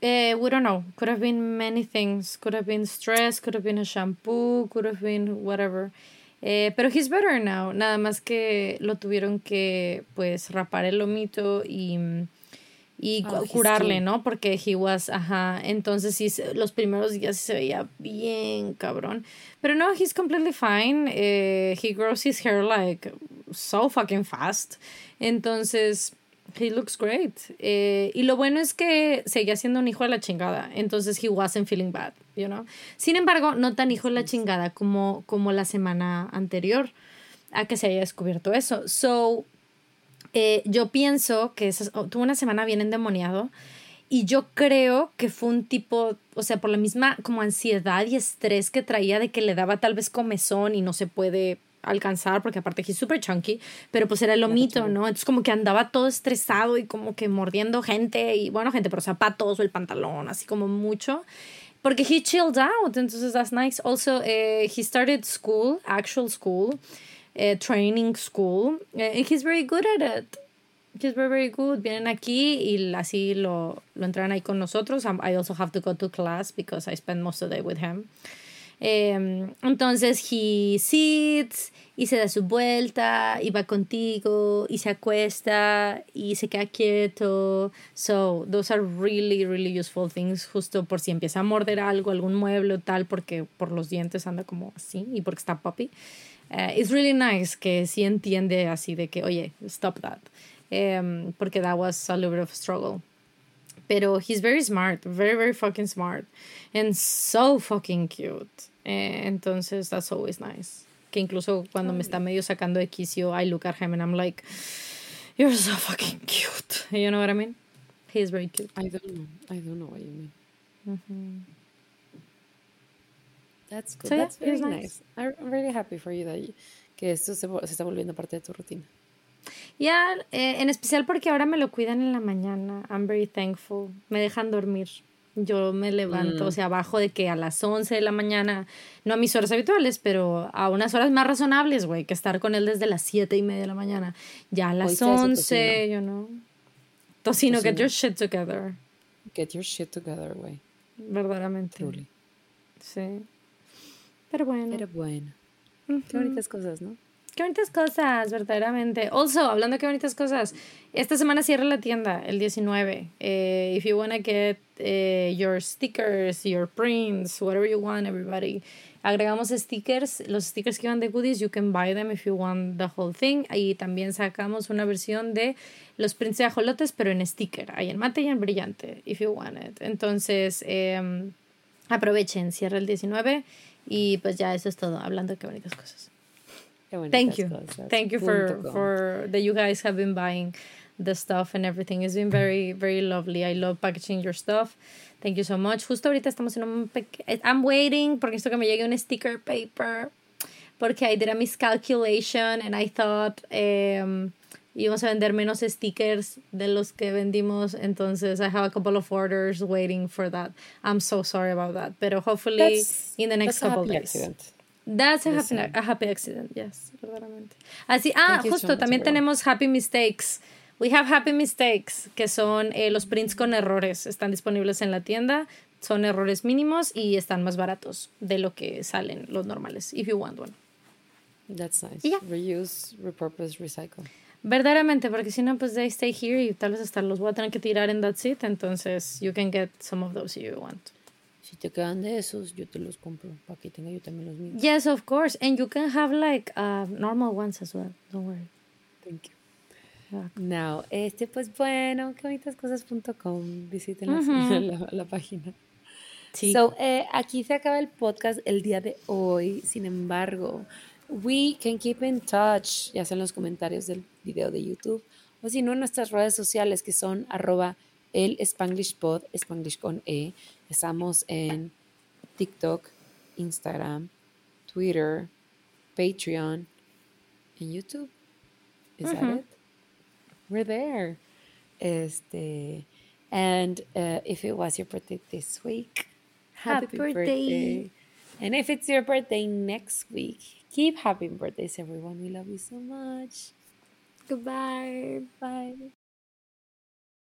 Eh, we don't know. Could have been many things. Could have been stress, could have been a shampoo, could have been whatever. Eh, pero he's better now. Nada más que lo tuvieron que, pues, rapar el lomito y, y Oh, curarle. ¿no? Porque he was, ajá. Entonces, sí, los primeros días se veía bien cabrón. Pero no, he's completely fine. Eh, he grows his hair like so fucking fast. Entonces, he looks great. Eh, y lo bueno es que seguía siendo un hijo de la chingada. Entonces, he wasn't feeling bad, you know. Sin embargo, no tan hijo de la chingada como, como la semana anterior a que se haya descubierto eso. So, eh, yo pienso que esa- oh, tuvo una semana bien endemoniado y yo creo que fue un tipo, o sea, por la misma como ansiedad y estrés que traía de que le daba tal vez comezón y no se puede alcanzar porque aparte que es súper chunky, pero pues era el lomito, ¿no? Entonces como que andaba todo estresado y como que mordiendo gente y bueno, gente, pero zapatos o el pantalón, así como mucho. Porque he chilled out, entonces that's nice. Also, eh, he started school, actual school, eh, training school, eh, and he's very good at it. He's very, very good. Vienen aquí y así lo, lo entran ahí con nosotros. Um, I also have to go to class because I spend most of the day with him. Em, entonces, he sits y se da su vuelta y va contigo y se acuesta y se queda quieto. So, those are really, really useful things. Justo por si empieza a morder algo, algún mueble o tal, porque por los dientes anda como así y porque está puppy. Eh, it's really nice que sí entiende así de que, oye, stop that. Em, porque that was a little bit of a struggle. Pero he's very smart, very, very fucking smart. And so fucking cute. Eh, entonces, that's always nice. Que incluso cuando me está medio sacando de quicio, I look at him and I'm like, you're so fucking cute. You know what I mean? He's very cute. I don't know. I don't know what you mean. That's good. So, yeah, That's very it's nice. nice. I'm really happy for you that you- que esto se, está volviendo parte de tu rutina. Ya, eh, en especial porque ahora me lo cuidan en la mañana. I'm very thankful. Me dejan dormir. Yo me levanto, o sea, abajo de que a las 11 de la mañana, no a mis horas habituales, pero a unas horas más razonables, güey, que estar con él desde las 7 y media de la mañana. Ya a las Oíste eso, 11, you know. Tocino, get your shit together. Get your shit together, güey. Verdaderamente. Truly. Sí. Pero bueno. Pero bueno. Qué bonitas cosas, ¿no? Qué bonitas cosas, verdaderamente. Also, hablando de qué bonitas cosas, esta semana cierra la tienda, el 19. Eh, if you want to get eh, your stickers, your prints, whatever you want, everybody. Agregamos stickers, los stickers que van de goodies, you can buy them if you want the whole thing. Y también sacamos una versión de los prints de ajolotes, pero en sticker. Hay en mate y en brillante, if you want it. Entonces, eh, aprovechen, cierra el 19. Y pues ya eso es todo, hablando de qué bonitas cosas. Qué bonitas Thank you. Cosas. Thank you for, for that you guys have been buying the stuff and everything. It's been very, very lovely. I love packaging your stuff. Thank you so much. Justo ahorita estamos en un I'm waiting porque esto que me llegue un sticker paper porque I did a miscalculation and I thought um, íbamos a vender menos stickers de los que vendimos. Entonces I have a couple of orders waiting for that. I'm so sorry about that. Pero hopefully that's, in the next couple days. Accident. That's a happy, a happy accident, yes, verdaderamente. Así, ah, justo, so también tenemos happy mistakes. We have happy mistakes, que son eh, los prints con errores. Están disponibles en la tienda. Son errores mínimos y están más baratos de lo que salen los normales, if you want one. That's nice. Yeah. Reuse, repurpose, recycle. Verdaderamente, porque si no, pues they stay here y tal vez hasta los voy a tener que tirar en That's It. Entonces, you can get some of those if you want. Si te quedan de esos, yo te los compro para que tenga yo también los míos. Yes, of course. And you can have like uh, normal ones as well. Don't worry. Thank you. Now, este, pues bueno, quebonitascosas.com, visiten la, la, página. Sí. So, eh, aquí se acaba el podcast el día de hoy. Sin embargo, we can keep in touch, ya sea en los comentarios del video de YouTube o si no en nuestras redes sociales que son arroba el Spanglish Pod, Spanglish con E. Estamos en TikTok, Instagram, Twitter, Patreon, en YouTube. Is that it? we're there. Este, and uh, if it was your birthday this week, happy, happy birthday. birthday. And if it's your birthday next week, keep happy birthdays, everyone. We love you so much. Goodbye. Bye.